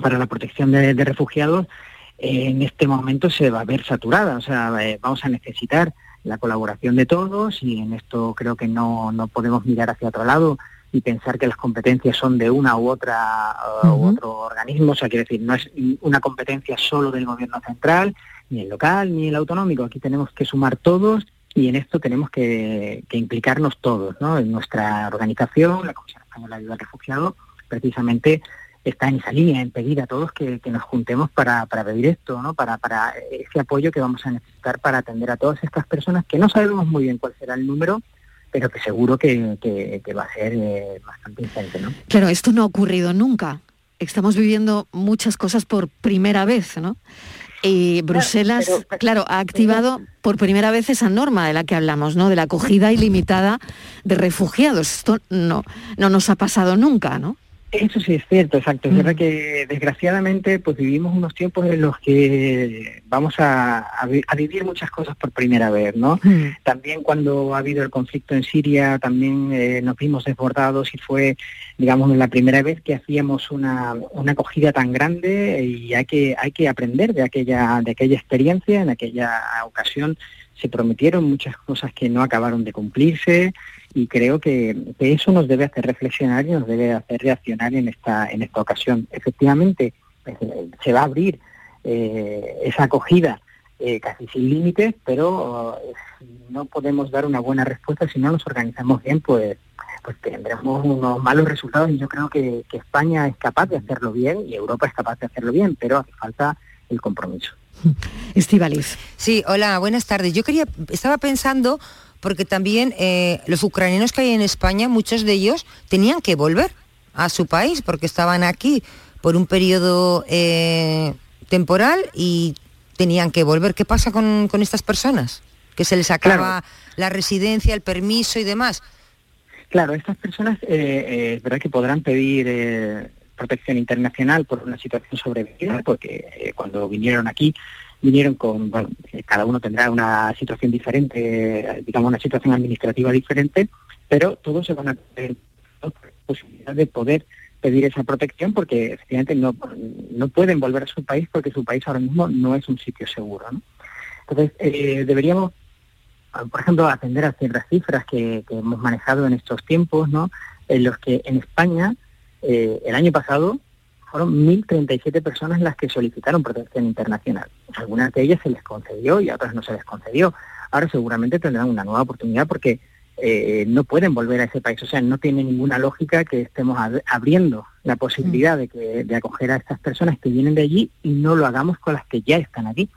Speaker 16: para la protección de, de refugiados eh, en este momento se va a ver saturada, o sea, vamos a necesitar la colaboración de todos y en esto creo que no, no podemos mirar hacia otro lado y pensar que las competencias son de una u otra uh, u otro organismo, o sea, quiere decir, no es una competencia solo del gobierno central, ni el local, ni el autonómico, aquí tenemos que sumar todos y en esto tenemos que, que implicarnos todos, ¿no? En nuestra organización, la Comisión Española de Ayuda al Refugiado, precisamente está en esa línea, en pedir a todos que, que nos juntemos para, para pedir esto, ¿no? Para, para ese apoyo que vamos a necesitar para atender a todas estas personas que no sabemos muy bien cuál será el número, pero que seguro que, que- que va a ser eh, bastante ingente, ¿no?
Speaker 1: Claro, esto no ha ocurrido nunca. Estamos viviendo muchas cosas por primera vez, ¿no? Y Bruselas, claro, ha activado por primera vez esa norma de la que hablamos, ¿no? De la acogida ilimitada de refugiados. Esto no, no nos ha pasado nunca, ¿no?
Speaker 16: Eso sí es cierto, exacto. Es verdad que desgraciadamente pues vivimos unos tiempos en los que vamos a, vivir muchas cosas por primera vez, ¿no? También cuando ha habido el conflicto en Siria, también eh, nos vimos desbordados y fue, digamos, la primera vez que hacíamos una, una acogida tan grande y hay que, hay que aprender de aquella, de aquella experiencia, en aquella ocasión se prometieron muchas cosas que no acabaron de cumplirse, y creo que, eso nos debe hacer reflexionar y nos debe hacer reaccionar en esta, en esta ocasión. Efectivamente, pues, se va a abrir eh, esa acogida eh, casi sin límites, pero eh, no podemos dar una buena respuesta si no nos organizamos bien, pues pues tendremos unos malos resultados y yo creo que, que España es capaz de hacerlo bien y Europa es capaz de hacerlo bien, pero hace falta el compromiso.
Speaker 1: Estivalis.
Speaker 6: Sí, hola, buenas tardes. Yo quería, estaba pensando porque también eh, los ucranianos que hay en España, muchos de ellos tenían que volver a su país porque estaban aquí por un periodo eh, temporal y tenían que volver. ¿Qué pasa con, estas personas? Que se les acaba la residencia, el permiso y demás.
Speaker 16: Claro, estas personas eh, es verdad que podrán pedir protección internacional por una situación sobrevivida, porque cuando vinieron aquí vinieron con, bueno, eh, cada uno tendrá una situación diferente, digamos una situación administrativa diferente, pero todos se van a tener posibilidad de poder pedir esa protección porque efectivamente no, no pueden volver a su país porque su país ahora mismo no es un sitio seguro. ¿no? Entonces, eh, deberíamos, por ejemplo, atender a ciertas cifras que, hemos manejado en estos tiempos, ¿no? en los que en España eh, el año pasado fueron 1.037 personas las que solicitaron protección internacional. Algunas de ellas se les concedió y a otras no se les concedió. Ahora seguramente tendrán una nueva oportunidad porque eh, no pueden volver a ese país. O sea, no tiene ninguna lógica que estemos abriendo la posibilidad de, que, de acoger a estas personas que vienen de allí y no lo hagamos con las que ya están aquí.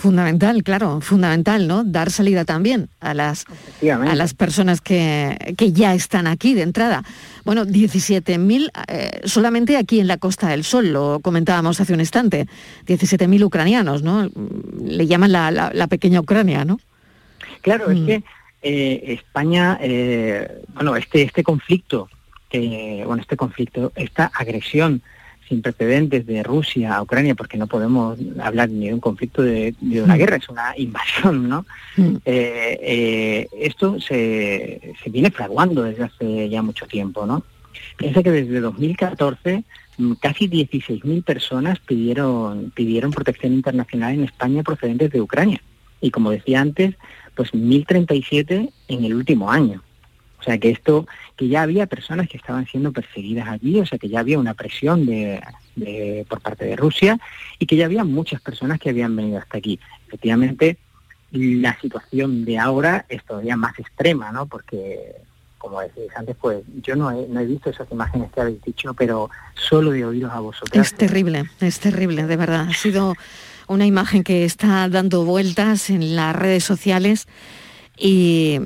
Speaker 1: Fundamental, claro, fundamental, ¿no? Dar salida también a las, a las personas que, que, ya están aquí de entrada. Bueno, 17.000 eh, solamente aquí en la Costa del Sol, lo comentábamos hace un instante, 17.000 ucranianos, ¿no? Le llaman la, la, pequeña Ucrania, ¿no?
Speaker 16: Claro, es mm. que eh, España, eh, bueno, este, este conflicto, bueno, este conflicto, esta agresión sin precedentes de Rusia a Ucrania, porque no podemos hablar ni de un conflicto de, una mm. guerra, es una invasión, ¿no? Mm. Eh, eh, esto se, se, viene fraguando desde hace ya mucho tiempo, ¿no? Piensa que desde 2014 mm, casi 16.000 personas pidieron, pidieron protección internacional en España procedentes de Ucrania. Y como decía antes, pues 1.037 en el último año. O sea que esto, que ya había personas que estaban siendo perseguidas allí, o sea que ya había una presión de, por parte de Rusia y que ya había muchas personas que habían venido hasta aquí. Efectivamente, la situación de ahora es todavía más extrema, ¿no? Porque, como decís antes, pues yo no he, visto esas imágenes que habéis dicho, pero solo de oíros a vosotros.
Speaker 1: Es terrible, es terrible, de verdad. Ha sido una imagen que está dando vueltas en las redes sociales y,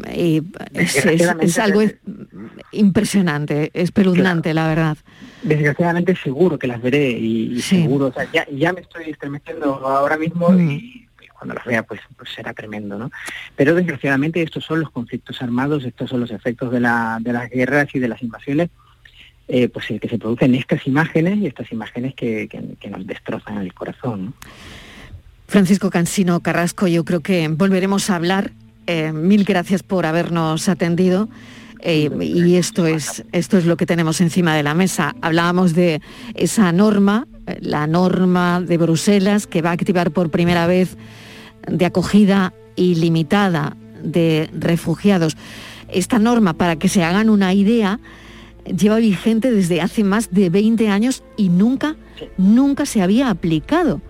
Speaker 1: es, algo impresionante, espeluznante, la verdad.
Speaker 16: Desgraciadamente seguro que las veré y, seguro, o sea, ya, me estoy estremeciendo ahora mismo mm. y cuando las vea pues, pues, será tremendo, ¿no? Pero desgraciadamente estos son los conflictos armados, estos son los efectos de, la, de las guerras y de las invasiones, eh, pues que se producen estas imágenes y estas imágenes que, que, nos destrozan el corazón.
Speaker 1: Francisco Cansino Carrasco, yo creo que volveremos a hablar eh, mil gracias por habernos atendido. Eh, y esto es, esto es lo que tenemos encima de la mesa. Hablábamos de esa norma, eh, la norma de Bruselas, que va a activar por primera vez de acogida ilimitada de refugiados. Esta norma, para que se hagan una idea, lleva vigente desde hace más de 20 años y nunca, nunca se había aplicado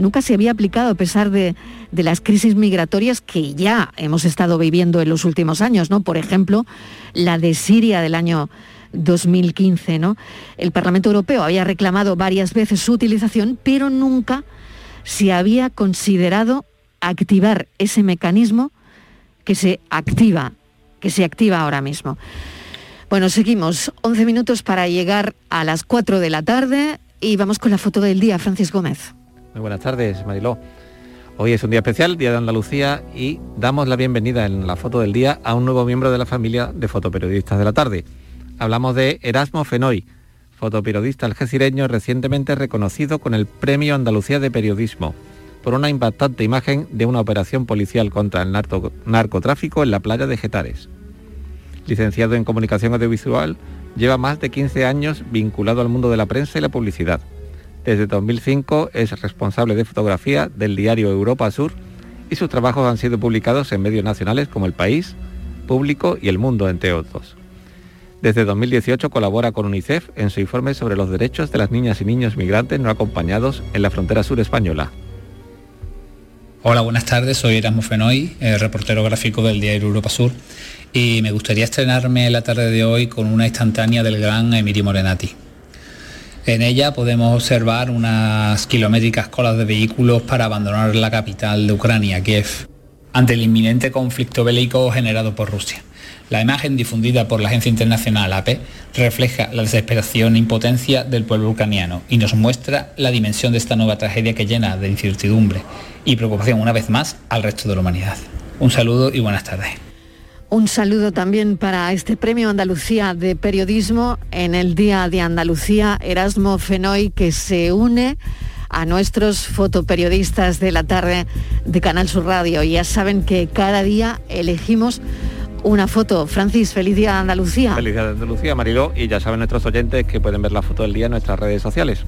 Speaker 1: nunca se había aplicado a pesar de, las crisis migratorias que ya hemos estado viviendo en los últimos años, ¿no? Por ejemplo, la de Siria del año 2015, ¿no? El Parlamento Europeo había reclamado varias veces su utilización, pero nunca se había considerado activar ese mecanismo que se activa, que se activa ahora mismo. Bueno, seguimos 11 minutos para llegar a las 4 de la tarde y vamos con la foto del día, Francis Gómez.
Speaker 17: Muy buenas tardes, Mariló. Hoy es un día especial, Día de Andalucía, y damos la bienvenida en la foto del día a un nuevo miembro de la familia de fotoperiodistas de la tarde. Hablamos de Erasmo Fenoy, fotoperiodista algecireño recientemente reconocido con el Premio Andalucía de Periodismo por una impactante imagen de una operación policial contra el narcotráfico en la playa de Getares. Licenciado en Comunicación Audiovisual, lleva más de 15 años vinculado al mundo de la prensa y la publicidad. Desde 2005 es responsable de fotografía del diario Europa Sur y sus trabajos han sido publicados en medios nacionales como El País, Público y El Mundo, entre otros. Desde 2018 colabora con UNICEF en su informe sobre los derechos de las niñas y niños migrantes no acompañados en la frontera sur española.
Speaker 18: Hola, buenas tardes, soy Erasmo Fenoy, eh, reportero gráfico del diario Europa Sur y me gustaría estrenarme la tarde de hoy con una instantánea del gran Emilio Morenati. En ella podemos observar unas kilométricas colas de vehículos para abandonar la capital de Ucrania, Kiev, ante el inminente conflicto bélico generado por Rusia. La imagen difundida por la agencia internacional AP refleja la desesperación e impotencia del pueblo ucraniano y nos muestra la dimensión de esta nueva tragedia que llena de incertidumbre y preocupación una vez más al resto de la humanidad. Un saludo y buenas tardes.
Speaker 1: Un saludo también para este Premio Andalucía de Periodismo en el Día de Andalucía, Erasmo Fenoy, que se une a nuestros fotoperiodistas de la tarde de Canal Sur Radio. Ya saben que cada día elegimos una foto. Francis, feliz día de Andalucía.
Speaker 17: Feliz día de Andalucía, Mariló. Y ya saben nuestros oyentes que pueden ver la foto del día en nuestras redes sociales.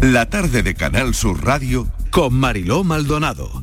Speaker 10: La tarde de Canal Sur Radio con Mariló Maldonado.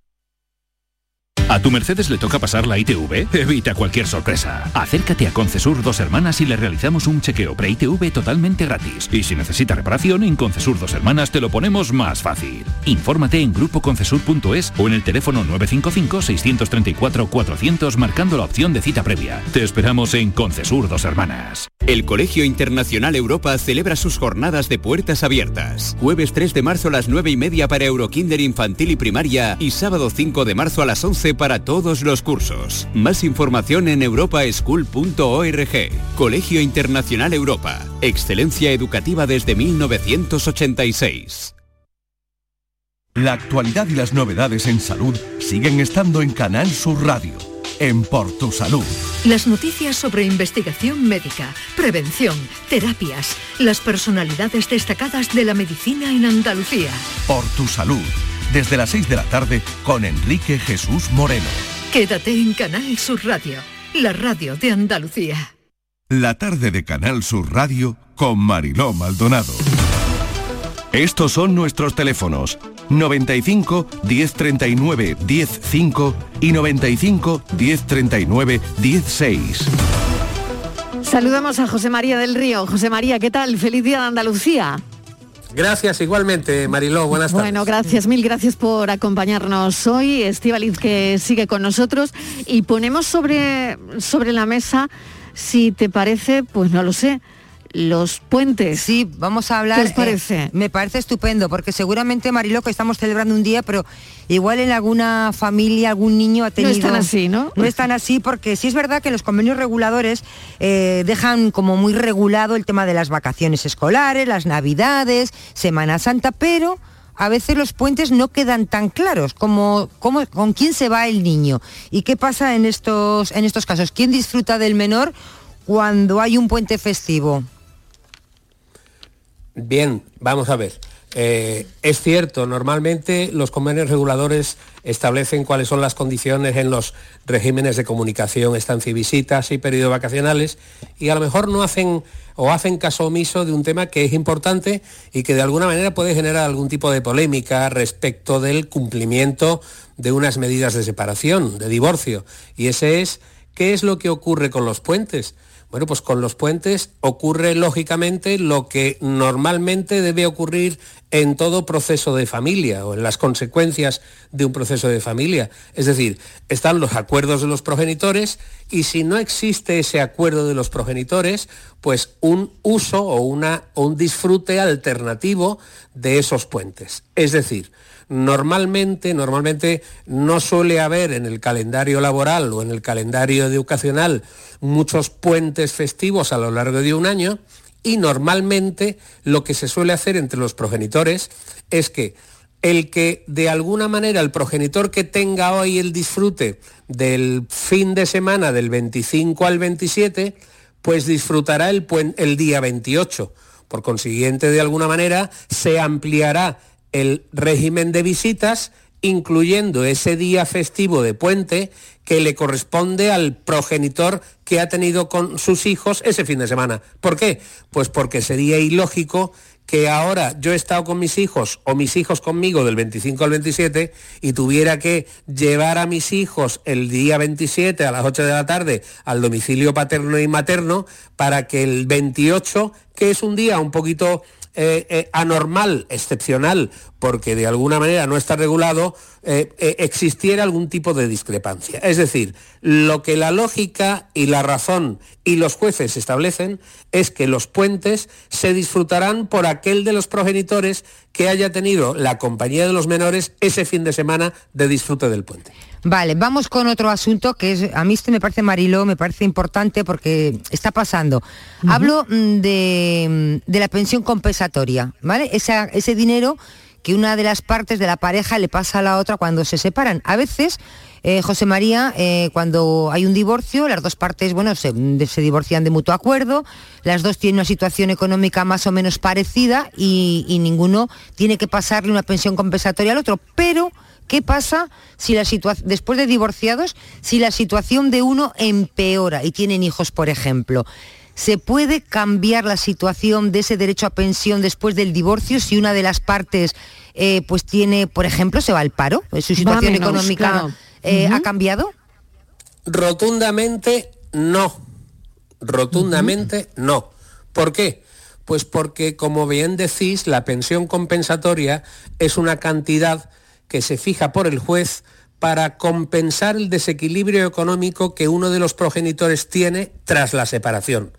Speaker 19: ¿A tu Mercedes le toca pasar la ITV? Evita cualquier sorpresa. Acércate a Concesur Dos Hermanas y le realizamos un chequeo pre-ITV totalmente gratis. Y si necesita reparación, en Concesur Dos Hermanas te lo ponemos más fácil. Infórmate en grupoconcesur.es o en el teléfono 955-634-400 marcando la opción de cita previa. Te esperamos en Concesur Dos Hermanas.
Speaker 20: El Colegio Internacional Europa celebra sus jornadas de puertas abiertas. Jueves 3 de marzo a las 9 y media para Eurokinder infantil y primaria y sábado 5 de marzo a las 11 para todos los cursos. Más información en europaschool.org. Colegio Internacional Europa. Excelencia educativa desde 1986.
Speaker 21: La actualidad y las novedades en salud siguen estando en Canal Sur Radio en Por Tu Salud.
Speaker 15: Las noticias sobre investigación médica, prevención, terapias, las personalidades destacadas de la medicina en Andalucía.
Speaker 21: Por Tu Salud, desde las 6 de la tarde con Enrique Jesús Moreno.
Speaker 15: Quédate en Canal Sur Radio, la radio de Andalucía.
Speaker 10: La tarde de Canal Sur Radio con Mariló Maldonado. Estos son nuestros teléfonos 95 1039 105 y 95 1039 16.
Speaker 1: Saludamos a José María del Río. José María, ¿qué tal? Feliz día de Andalucía.
Speaker 22: Gracias igualmente, Mariló. Buenas tardes.
Speaker 1: Bueno, gracias, mil gracias por acompañarnos hoy. Estivaliz que sigue con nosotros y ponemos sobre, sobre la mesa, si te parece, pues no lo sé, los puentes.
Speaker 6: Sí, vamos a hablar.
Speaker 1: ¿Qué os parece?
Speaker 6: eh, me parece estupendo, porque seguramente, Mariló, que estamos celebrando un día, pero igual en alguna familia, algún niño ha tenido...
Speaker 1: están así, ¿no?
Speaker 6: No están así, porque sí es verdad que los convenios reguladores eh, dejan como muy regulado el tema de las vacaciones escolares, las navidades, Semana Santa, pero a veces los puentes no quedan tan claros como, como con quién se va el niño y qué pasa en estos, en estos casos. ¿Quién disfruta del menor cuando hay un puente festivo?
Speaker 22: Bien, vamos a ver. Eh, es cierto, normalmente los convenios reguladores establecen cuáles son las condiciones en los regímenes de comunicación, estancia y visitas y periodos vacacionales y a lo mejor no hacen o hacen caso omiso de un tema que es importante y que de alguna manera puede generar algún tipo de polémica respecto del cumplimiento de unas medidas de separación, de divorcio. Y ese es, ¿qué es lo que ocurre con los puentes? Bueno, pues con los puentes ocurre lógicamente lo que normalmente debe ocurrir en todo proceso de familia o en las consecuencias de un proceso de familia. Es decir, están los acuerdos de los progenitores y si no existe ese acuerdo de los progenitores, pues un uso o, una, un disfrute alternativo de esos puentes. Es decir, normalmente, normalmente no suele haber en el calendario laboral o en el calendario educacional muchos puentes festivos a lo largo de un año y normalmente lo que se suele hacer entre los progenitores es que el que de alguna manera el progenitor que tenga hoy el disfrute del fin de semana del 25 al 27, pues disfrutará el, el día 28. Por consiguiente, de alguna manera, se ampliará el régimen de visitas, incluyendo ese día festivo de puente que le corresponde al progenitor que ha tenido con sus hijos ese fin de semana. ¿Por qué? Pues porque sería ilógico que ahora yo he estado con mis hijos o mis hijos conmigo del 25 al 27 y tuviera que llevar a mis hijos el día 27 a las 8 de la tarde al domicilio paterno y materno para que el 28, que es un día un poquito eh, eh, anormal, excepcional, porque de alguna manera no está regulado, eh, existiera algún tipo de discrepancia. Es decir, lo que la lógica y la razón y los jueces establecen es que los puentes se disfrutarán por aquel de los progenitores que haya tenido la compañía de los menores ese fin de semana de disfrute del puente.
Speaker 6: Vale, vamos con otro asunto que es, a mí este me parece, Mariló, me parece importante porque está pasando. Hablo mm, de, de, la pensión compensatoria, ¿vale? ese dinero que una de las partes de la pareja le pasa a la otra cuando se separan. A veces, eh, José María, eh, cuando hay un divorcio, las dos partes, bueno, se, se, divorcian de mutuo acuerdo, las dos tienen una situación económica más o menos parecida y, y ninguno tiene que pasarle una pensión compensatoria al otro, pero ¿Qué pasa si la después de divorciados, si la situación de uno empeora y tienen hijos, por ejemplo? ¿Se puede cambiar la situación de ese derecho a pensión después del divorcio si una de las partes eh, pues tiene, por ejemplo, se va al paro? ¿Su situación económica eh, ha cambiado?
Speaker 22: Rotundamente no. Rotundamente no. ¿Por qué? Pues porque, como bien decís, la pensión compensatoria es una cantidad que se fija por el juez para compensar el desequilibrio económico que uno de los progenitores tiene tras la separación.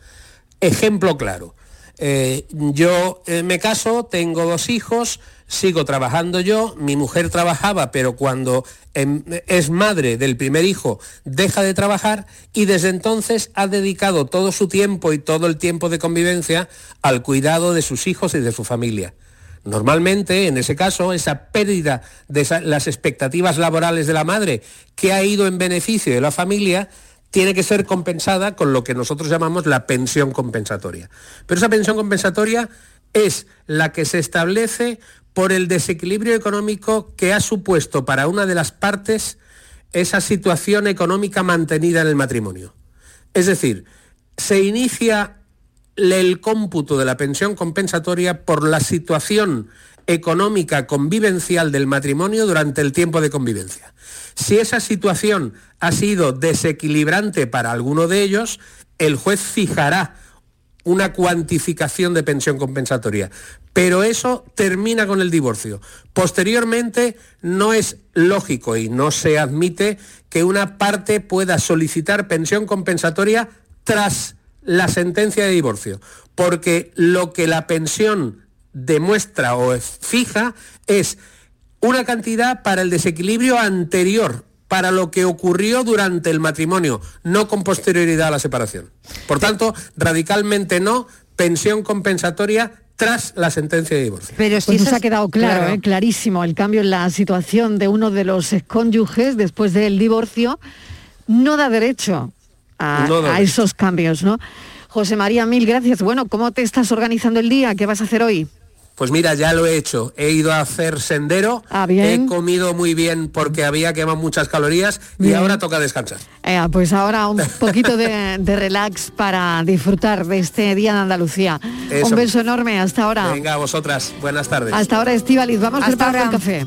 Speaker 22: Ejemplo claro. Eh, yo eh, me caso, tengo dos hijos, sigo trabajando yo, mi mujer trabajaba, pero cuando em, es madre del primer hijo deja de trabajar y desde entonces ha dedicado todo su tiempo y todo el tiempo de convivencia al cuidado de sus hijos y de su familia. Normalmente, en ese caso, esa pérdida de las expectativas laborales de la madre que ha ido en beneficio de la familia tiene que ser compensada con lo que nosotros llamamos la pensión compensatoria. Pero esa pensión compensatoria es la que se establece por el desequilibrio económico que ha supuesto para una de las partes esa situación económica mantenida en el matrimonio. Es decir, se inicia el cómputo de la pensión compensatoria por la situación económica convivencial del matrimonio durante el tiempo de convivencia. Si esa situación ha sido desequilibrante para alguno de ellos, el juez fijará una cuantificación de pensión compensatoria. Pero eso termina con el divorcio. Posteriormente, no es lógico y no se admite que una parte pueda solicitar pensión compensatoria tras la sentencia de divorcio, porque lo que la pensión demuestra o fija es una cantidad para el desequilibrio anterior, para lo que ocurrió durante el matrimonio, no con posterioridad a la separación. Por tanto, radicalmente no, pensión compensatoria tras la sentencia de divorcio.
Speaker 1: Pero si pues nos ha quedado claro, ¿eh? clarísimo, el cambio en la situación de uno de los cónyuges después del divorcio no da derecho a, esos cambios, ¿no? José María, mil gracias. Bueno, ¿cómo te estás organizando el día? ¿Qué vas a hacer hoy?
Speaker 22: Pues mira, ya lo he hecho. He ido a hacer sendero,
Speaker 1: ah,
Speaker 22: he comido muy bien porque había quemado muchas calorías y ahora toca descansar.
Speaker 1: Eh, pues ahora un poquito de, relax para disfrutar de este día de Andalucía. Un beso enorme, hasta ahora.
Speaker 22: Venga, vosotras, buenas tardes.
Speaker 1: Hasta ahora, Estivaliz, vamos a para el café.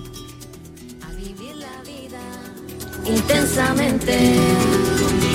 Speaker 23: intensamente.
Speaker 10: La